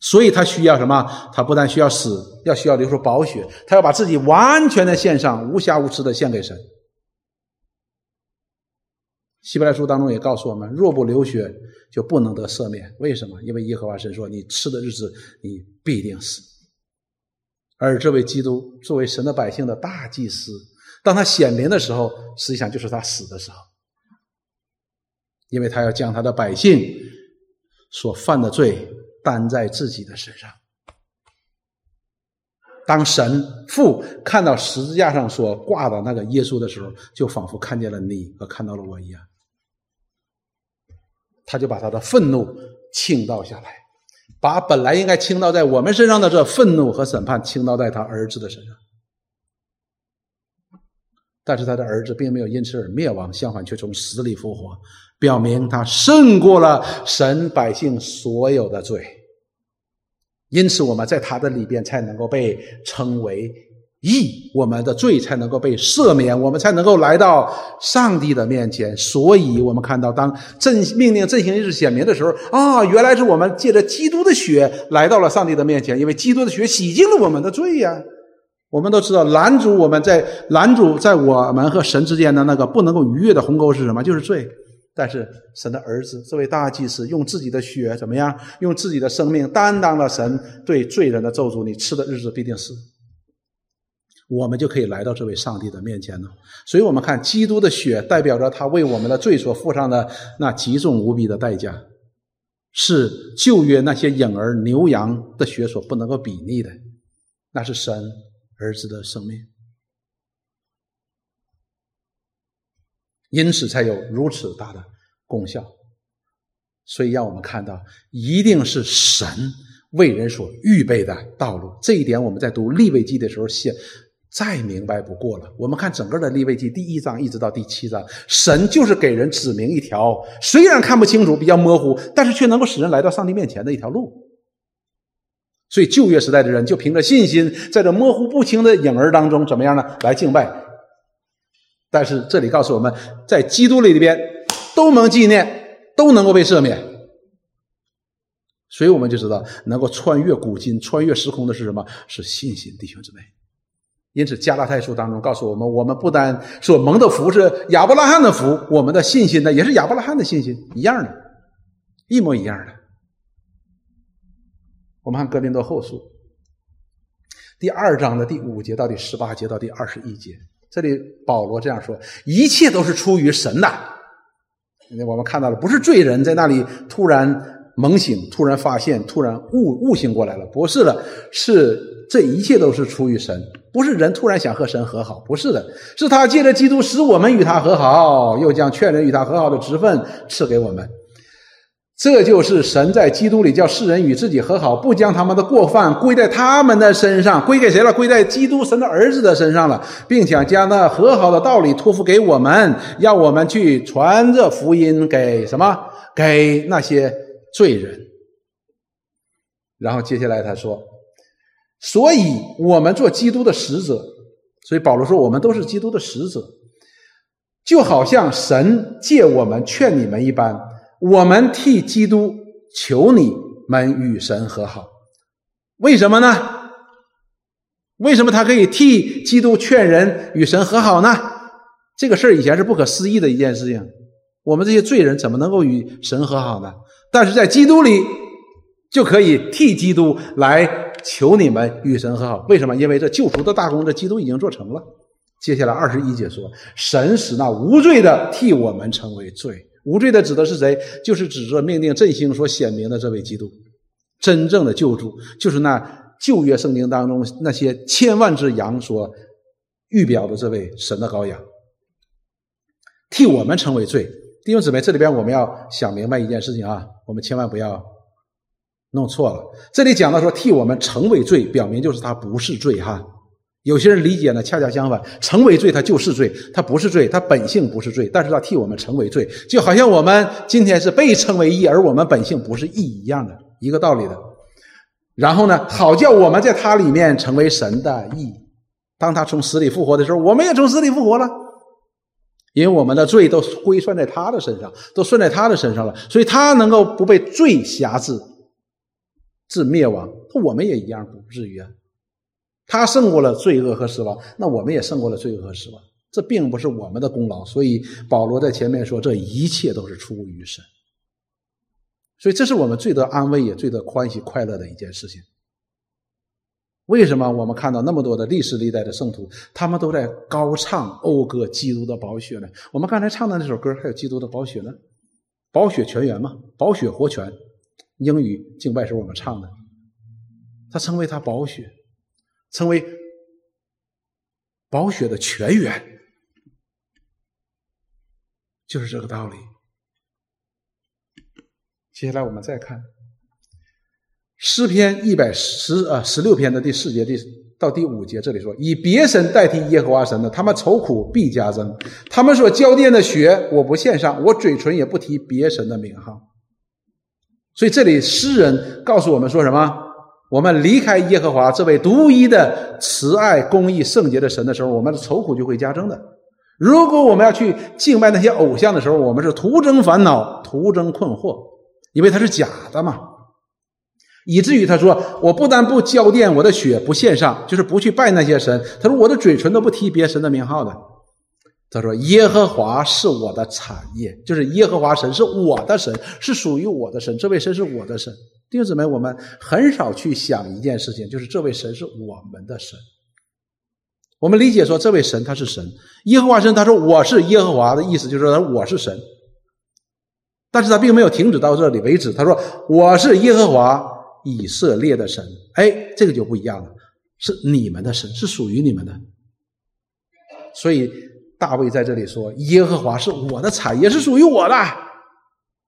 所以他需要什么？他不但需要死，要需要流出宝血，他要把自己完全的献上，无瑕无疵的献给神。希伯来书当中也告诉我们：若不流血，就不能得赦免。为什么？因为耶和华神说：“你吃的日子，你必定死。”而这位基督作为神的百姓的大祭司，当他显灵的时候，实际上就是他死的时候，因为他要将他的百姓所犯的罪。担在自己的身上。当神父看到十字架上所挂的那个耶稣的时候，就仿佛看见了你和看到了我一样。他就把他的愤怒倾倒下来，把本来应该倾倒在我们身上的这愤怒和审判倾倒在他儿子的身上。但是他的儿子并没有因此而灭亡，相反却从死里复活。表明他胜过了神百姓所有的罪，因此我们在他的里边才能够被称为义，我们的罪才能够被赦免，我们才能够来到上帝的面前。所以，我们看到当振命令振兴日显明的时候，啊，原来是我们借着基督的血来到了上帝的面前，因为基督的血洗净了我们的罪呀。我们都知道，拦阻我们在拦阻在我们和神之间的那个不能够逾越的鸿沟是什么？就是罪。但是神的儿子这位大祭司用自己的血怎么样？用自己的生命担当了神对罪人的咒诅。你吃的日子必定死。我们就可以来到这位上帝的面前了。所以，我们看基督的血代表着他为我们的罪所付上的那极重无比的代价，是旧约那些婴儿牛羊的血所不能够比拟的。那是神儿子的生命。因此才有如此大的功效，所以让我们看到，一定是神为人所预备的道路。这一点我们在读立位记的时候，现再明白不过了。我们看整个的立位记第一章一直到第七章，神就是给人指明一条虽然看不清楚、比较模糊，但是却能够使人来到上帝面前的一条路。所以旧约时代的人就凭着信心，在这模糊不清的影儿当中，怎么样呢？来敬拜。但是这里告诉我们，在基督里边都能纪念，都能够被赦免，所以我们就知道，能够穿越古今、穿越时空的是什么？是信心，弟兄姊妹。因此，加拉太书当中告诉我们，我们不单说蒙的福是亚伯拉罕的福，我们的信心呢，也是亚伯拉罕的信心，一样的，一模一样的。我们看哥林多后书第二章的第五节到第十八节到第二十一节。这里保罗这样说：“一切都是出于神的。”我们看到了，不是罪人在那里突然猛醒、突然发现、突然悟悟醒过来了，不是的，是这一切都是出于神，不是人突然想和神和好，不是的，是他借着基督使我们与他和好，又将劝人与他和好的职分赐给我们。这就是神在基督里叫世人与自己和好，不将他们的过犯归在他们的身上，归给谁了？归在基督神的儿子的身上了，并且将那和好的道理托付给我们，要我们去传这福音给什么？给那些罪人。然后接下来他说：“所以我们做基督的使者，所以保罗说我们都是基督的使者，就好像神借我们劝你们一般。”我们替基督求你们与神和好，为什么呢？为什么他可以替基督劝人与神和好呢？这个事儿以前是不可思议的一件事情。我们这些罪人怎么能够与神和好呢？但是在基督里就可以替基督来求你们与神和好。为什么？因为这救赎的大功，这基督已经做成了。接下来二十一节说，神使那无罪的替我们成为罪。无罪的指的是谁？就是指着命令振兴所显明的这位基督，真正的救主，就是那旧约圣经当中那些千万只羊所预表的这位神的羔羊，替我们成为罪。弟兄姊妹，这里边我们要想明白一件事情啊，我们千万不要弄错了。这里讲到说替我们成为罪，表明就是他不是罪哈。有些人理解呢，恰恰相反，成为罪，他就是罪，他不是罪，他本性不是罪，但是他替我们成为罪，就好像我们今天是被称为义，而我们本性不是义一样的一个道理的。然后呢，好叫我们在他里面成为神的义。当他从死里复活的时候，我们也从死里复活了，因为我们的罪都归算在他的身上，都算在他的身上了，所以他能够不被罪辖制，致灭亡，我们也一样不至于啊。他胜过了罪恶和死亡，那我们也胜过了罪恶和死亡。这并不是我们的功劳，所以保罗在前面说，这一切都是出于神。所以这是我们最得安慰也最得欢喜快乐的一件事情。为什么我们看到那么多的历史历代的圣徒，他们都在高唱讴歌基督的宝血呢？我们刚才唱的那首歌还有基督的宝血呢，宝血泉源嘛，宝血活泉，英语敬拜时候我们唱的，他称为他宝血。成为宝血的泉源，就是这个道理。接下来我们再看诗篇一百十啊十六篇的第四节第到第五节，这里说：“以别神代替耶和华神的，他们愁苦必加增；他们所浇奠的血，我不献上，我嘴唇也不提别神的名号。”所以这里诗人告诉我们说什么？我们离开耶和华这位独一的慈爱、公义、圣洁的神的时候，我们的愁苦就会加增的。如果我们要去敬拜那些偶像的时候，我们是徒增烦恼、徒增困惑，因为它是假的嘛。以至于他说：“我不但不浇奠我的血，不献上，就是不去拜那些神。他说我的嘴唇都不提别神的名号的。他说耶和华是我的产业，就是耶和华神是我的神，是属于我的神。这位神是我的神。”弟兄姊妹，我们很少去想一件事情，就是这位神是我们的神。我们理解说，这位神他是神，耶和华神，他说我是耶和华的意思，就是说我是神。但是他并没有停止到这里为止，他说我是耶和华以色列的神。哎，这个就不一样了，是你们的神，是属于你们的。所以大卫在这里说，耶和华是我的产业，是属于我的。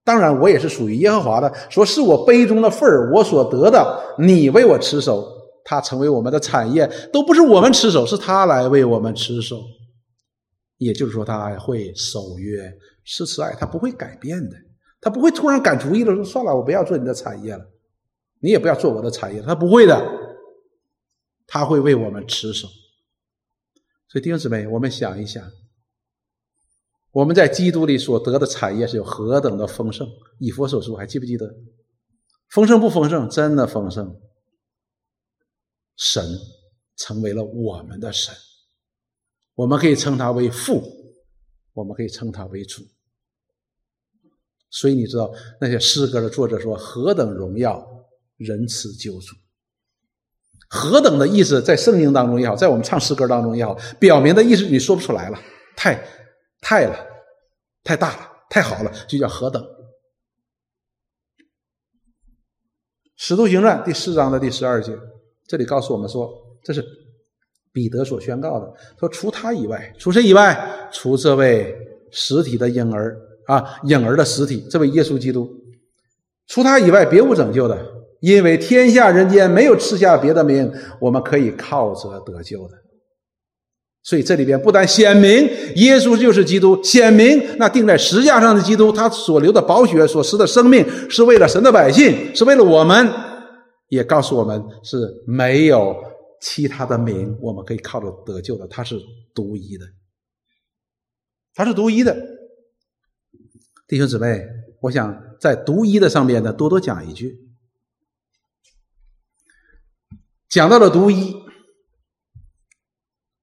当然，我也是属于耶和华的。说是我杯中的份儿，我所得的，你为我持守，他成为我们的产业，都不是我们持守，是他来为我们持守。也就是说，他会守约、施慈爱，他不会改变的，他不会突然改主意了，说算了，我不要做你的产业了，你也不要做我的产业，他不会的，他会为我们持守。所以弟兄姊妹，我们想一想。我们在基督里所得的产业是有何等的丰盛？以佛所说，还记不记得？丰盛不丰盛？真的丰盛。神成为了我们的神，我们可以称他为父，我们可以称他为主。所以你知道那些诗歌的作者说：“何等荣耀、仁慈、救主！”何等的意思，在圣经当中也好，在我们唱诗歌当中也好，表明的意思你说不出来了，太。太了，太大了，太好了，就叫何等。《使徒行传》第四章的第十二节，这里告诉我们说，这是彼得所宣告的，说除他以外，除谁以外？除这位实体的婴儿啊，婴儿的实体，这位耶稣基督，除他以外，别无拯救的，因为天下人间没有赐下别的名，我们可以靠着得救的。所以这里边不但显明耶稣就是基督，显明那钉在石架上的基督，他所流的宝血所施的生命是为了神的百姓，是为了我们，也告诉我们是没有其他的名我们可以靠着得救的，他是独一的，他是独一的。弟兄姊妹，我想在独一的上面呢，多多讲一句，讲到了独一。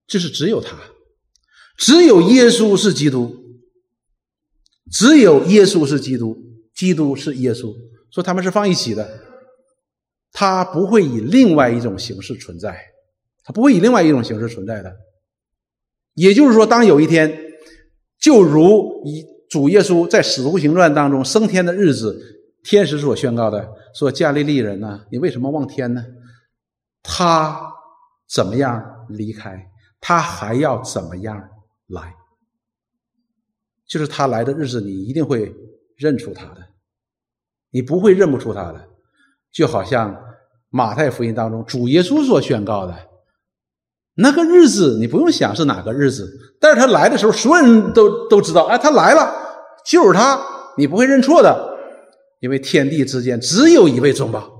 就是只有他，只有耶稣是基督，只有耶稣是基督，基督是耶稣，说他们是放一起的，他不会以另外一种形式存在，他不会以另外一种形式存在的。也就是说，当有一天，就如以主耶稣在使徒行传当中升天的日子，天使所宣告的，说加利利人呢，你为什么望天呢？他怎么样离开？他还要怎么样来？就是他来的日子，你一定会认出他的，你不会认不出他的。就好像马太福音当中主耶稣所宣告的那个日子，你不用想是哪个日子，但是他来的时候，所有人都都知道，哎，他来了，就是他，你不会认错的，因为天地之间只有一位中保。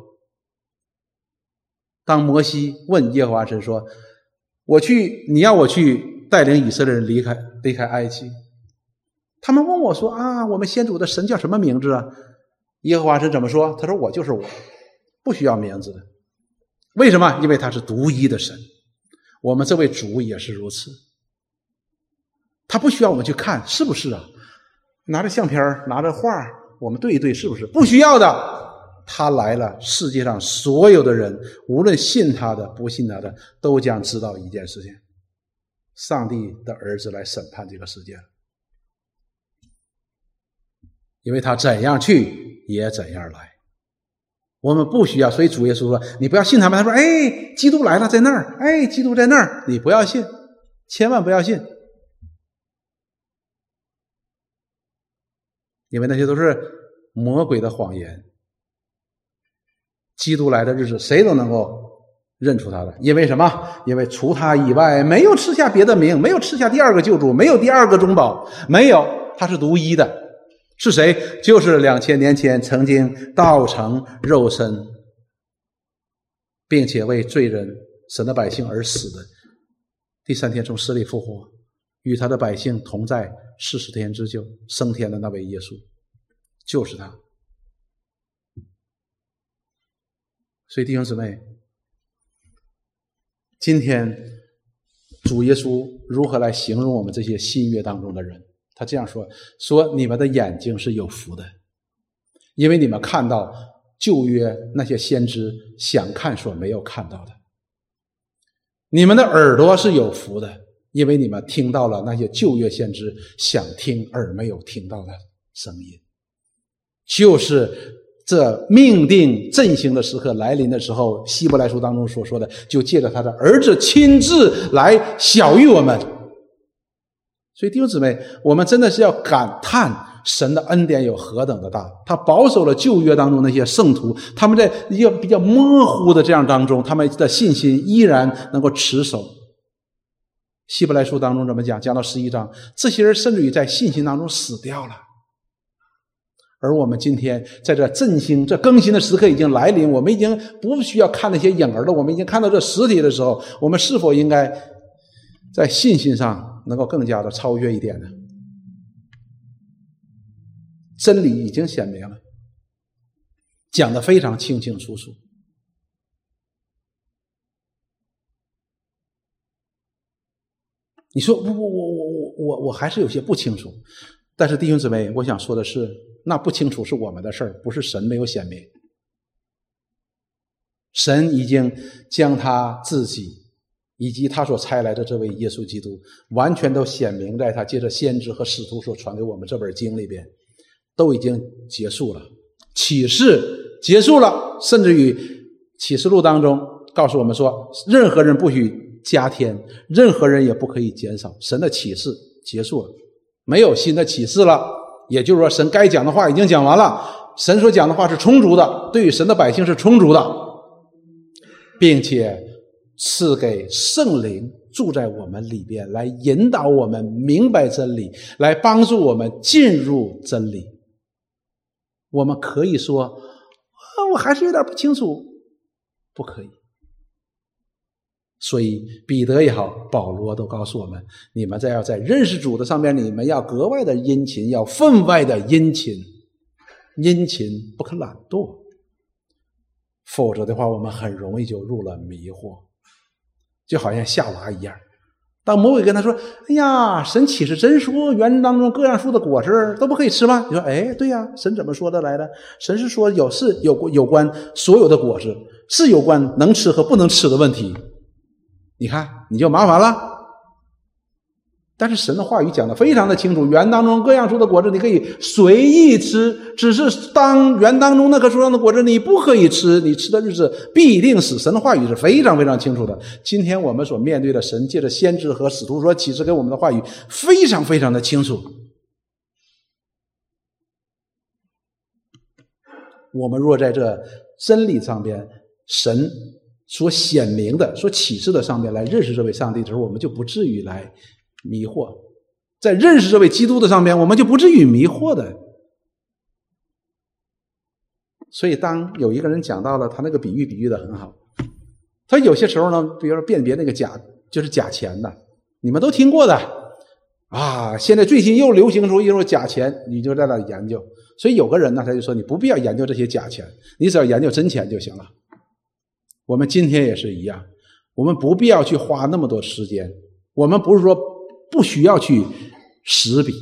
当摩西问耶和华神说：“我去，你要我去带领以色列人离开离开埃及？”他们问我说：“啊，我们先祖的神叫什么名字啊？”耶和华神怎么说？他说：“我就是我，不需要名字的。为什么？因为他是独一的神。我们这位主也是如此。他不需要我们去看是不是啊？拿着相片拿着画我们对一对是不是？不需要的。他来了，世界上所有的人，无论信他的、不信他的，都将知道一件事情：上帝的儿子来审判这个世界了。因为他怎样去，也怎样来。我们不需要，所以主耶稣说：“你不要信他们。”他说：“哎，基督来了，在那儿。哎，基督在那儿，你不要信，千万不要信，因为那些都是魔鬼的谎言。基督来的日子，谁都能够认出他来，因为什么？因为除他以外，没有赐下别的名，没有赐下第二个救主，没有第二个中保，没有，他是独一的。”是谁？就是两千年前曾经道成肉身，并且为罪人、神的百姓而死的，第三天从死里复活，与他的百姓同在四十天之久升天的那位耶稣，就是他。所以弟兄姊妹，今天主耶稣如何来形容我们这些新约当中的人？他这样说：“说你们的眼睛是有福的，因为你们看到旧约那些先知想看所没有看到的；你们的耳朵是有福的，因为你们听到了那些旧约先知想听而没有听到的声音。就是这命定振兴的时刻来临的时候，希伯来书当中所说的，就借着他的儿子亲自来小谕我们。”所以弟兄姊妹，我们真的是要感叹神的恩典有何等的大。他保守了旧约当中那些圣徒，他们在一个比较模糊的这样当中，他们的信心依然能够持守。希伯来书当中怎么讲？讲到十一章，这些人甚至于在信心当中死掉了。而我们今天在这振兴、这更新的时刻已经来临，我们已经不需要看那些影儿了，我们已经看到这实体的时候，我们是否应该在信心上？能够更加的超越一点呢？真理已经显明了，讲的非常清清楚楚。你说我我我我我我我还是有些不清楚，但是弟兄姊妹，我想说的是，那不清楚是我们的事儿，不是神没有显明，神已经将他自己。以及他所差来的这位耶稣基督，完全都显明在他借着先知和使徒所传给我们这本经里边，都已经结束了。启示结束了，甚至于启示录当中告诉我们说，任何人不许加添，任何人也不可以减少。神的启示结束了，没有新的启示了。也就是说，神该讲的话已经讲完了，神所讲的话是充足的，对于神的百姓是充足的，并且。赐给圣灵住在我们里边，来引导我们明白真理，来帮助我们进入真理。我们可以说，啊，我还是有点不清楚，不可以。所以彼得也好，保罗都告诉我们：你们在要在认识主的上面，你们要格外的殷勤，要分外的殷勤，殷勤不可懒惰，否则的话，我们很容易就入了迷惑。就好像夏娃一样，当魔鬼跟他说：“哎呀，神岂是真说园当中各样树的果实都不可以吃吗？”你说：“哎，对呀，神怎么说的来的？神是说有是有有关所有的果实，是有关能吃和不能吃的问题。你看，你就麻烦了。”但是神的话语讲的非常的清楚，园当中各样树的果子你可以随意吃，只是当园当中那棵树上的果子你不可以吃，你吃的日子必定死。神的话语是非常非常清楚的。今天我们所面对的神借着先知和使徒所启示给我们的话语非常非常的清楚。我们若在这真理上边，神所显明的、所启示的上面来认识这位上帝的时候，我们就不至于来迷惑；在认识这位基督的上面，我们就不至于迷惑的。所以，当有一个人讲到了他那个比喻，比喻的很好。他有些时候呢，比如说辨别那个假，就是假钱的，你们都听过的啊。现在最近又流行出一种假钱，你就在那研究。所以有个人呢，他就说你不必要研究这些假钱，你只要研究真钱就行了。我们今天也是一样，我们不必要去花那么多时间。我们不是说不需要去识别、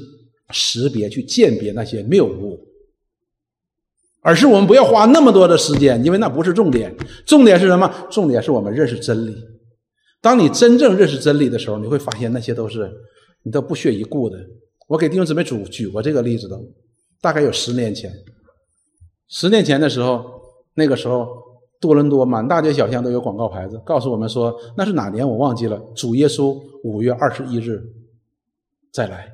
识别、去鉴别那些谬误。而是我们不要花那么多的时间，因为那不是重点。重点是什么？重点是我们认识真理。当你真正认识真理的时候，你会发现那些都是你都不屑一顾的。我给弟兄姊妹举举过这个例子的，大概有十年前。十年前的时候，那个时候多伦多满大街小巷都有广告牌子，告诉我们说那是哪年我忘记了。主耶稣五月二十一日再来。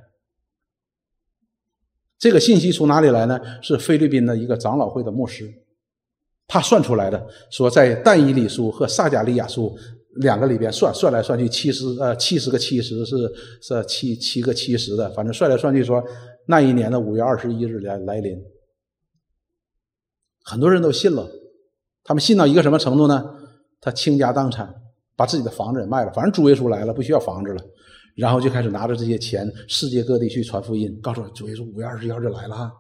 这个信息从哪里来呢？是菲律宾的一个长老会的牧师，他算出来的，说在但以理书和撒加利亚书两个里边算算来算去，七十呃七十个七十是是七七个七十的，反正算来算去说那一年的五月二十一日来来临，很多人都信了，他们信到一个什么程度呢？他倾家荡产，把自己的房子也卖了，反正主耶稣来了，不需要房子了。然后就开始拿着这些钱，世界各地去传福音，告诉主耶稣五月二十一号就来了哈。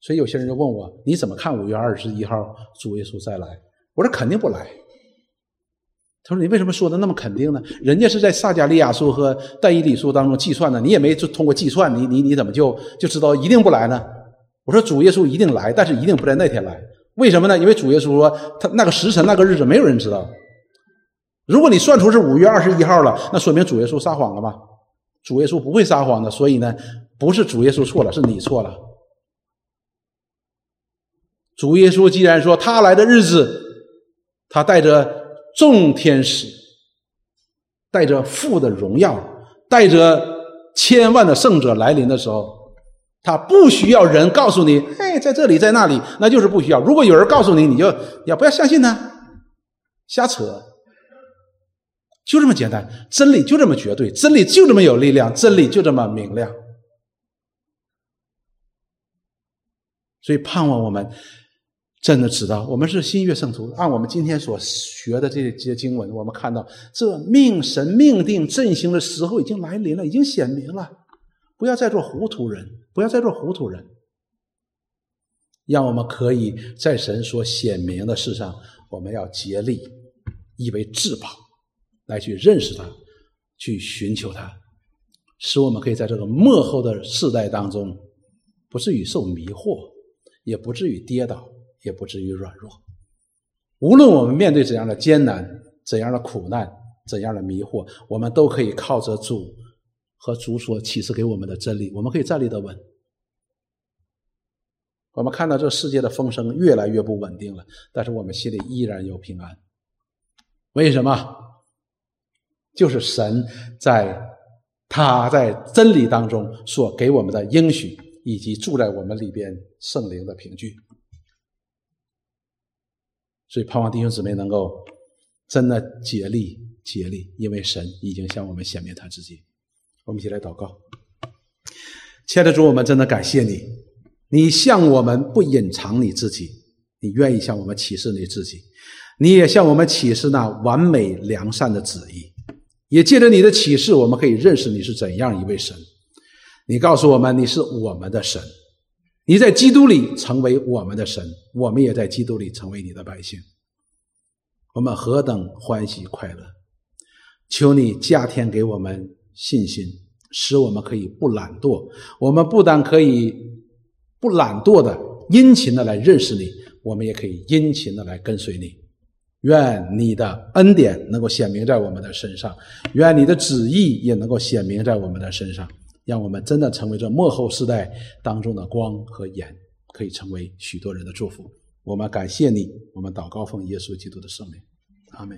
所以有些人就问我，你怎么看五月二十一号主耶稣再来？我说肯定不来。他说你为什么说的那么肯定呢？人家是在撒加利亚书和但以理书当中计算的，你也没就通过计算，你你你怎么就就知道一定不来呢？我说主耶稣一定来，但是一定不在那天来。为什么呢？因为主耶稣说他那个时辰那个日子没有人知道。如果你算出是五月二十一号了，那说明主耶稣撒谎了吧？主耶稣不会撒谎的，所以呢，不是主耶稣错了，是你错了。主耶稣既然说他来的日子，他带着众天使，带着父的荣耀，带着千万的圣者来临的时候，他不需要人告诉你，哎，在这里，在那里，那就是不需要。如果有人告诉你，你就也不要相信他？瞎扯。就这么简单，真理就这么绝对，真理就这么有力量，真理就这么明亮。所以盼望我们真的知道，我们是新约圣徒。按我们今天所学的这些经文，我们看到这命神命定振兴的时候已经来临了，已经显明了。不要再做糊涂人，不要再做糊涂人，让我们可以在神所显明的事上，我们要竭力以为至宝。来去认识他，去寻求他，使我们可以在这个幕后的世代当中，不至于受迷惑，也不至于跌倒，也不至于软弱。无论我们面对怎样的艰难、怎样的苦难、怎样的迷惑，我们都可以靠着主和主所启示给我们的真理，我们可以站立得稳。我们看到这世界的风声越来越不稳定了，但是我们心里依然有平安。为什么？就是神在他在真理当中所给我们的应许，以及住在我们里边圣灵的凭据。所以盼望弟兄姊妹能够真的竭力竭力，因为神已经向我们显明他自己。我们一起来祷告，亲爱的主，我们真的感谢你，你向我们不隐藏你自己，你愿意向我们启示你自己，你也向我们启示那完美良善的旨意。也借着你的启示，我们可以认识你是怎样一位神。你告诉我们，你是我们的神，你在基督里成为我们的神，我们也在基督里成为你的百姓。我们何等欢喜快乐！求你加添给我们信心，使我们可以不懒惰。我们不但可以不懒惰的殷勤的来认识你，我们也可以殷勤的来跟随你。愿你的恩典能够显明在我们的身上，愿你的旨意也能够显明在我们的身上，让我们真的成为这幕后世代当中的光和盐，可以成为许多人的祝福。我们感谢你，我们祷告奉耶稣基督的圣名，阿门。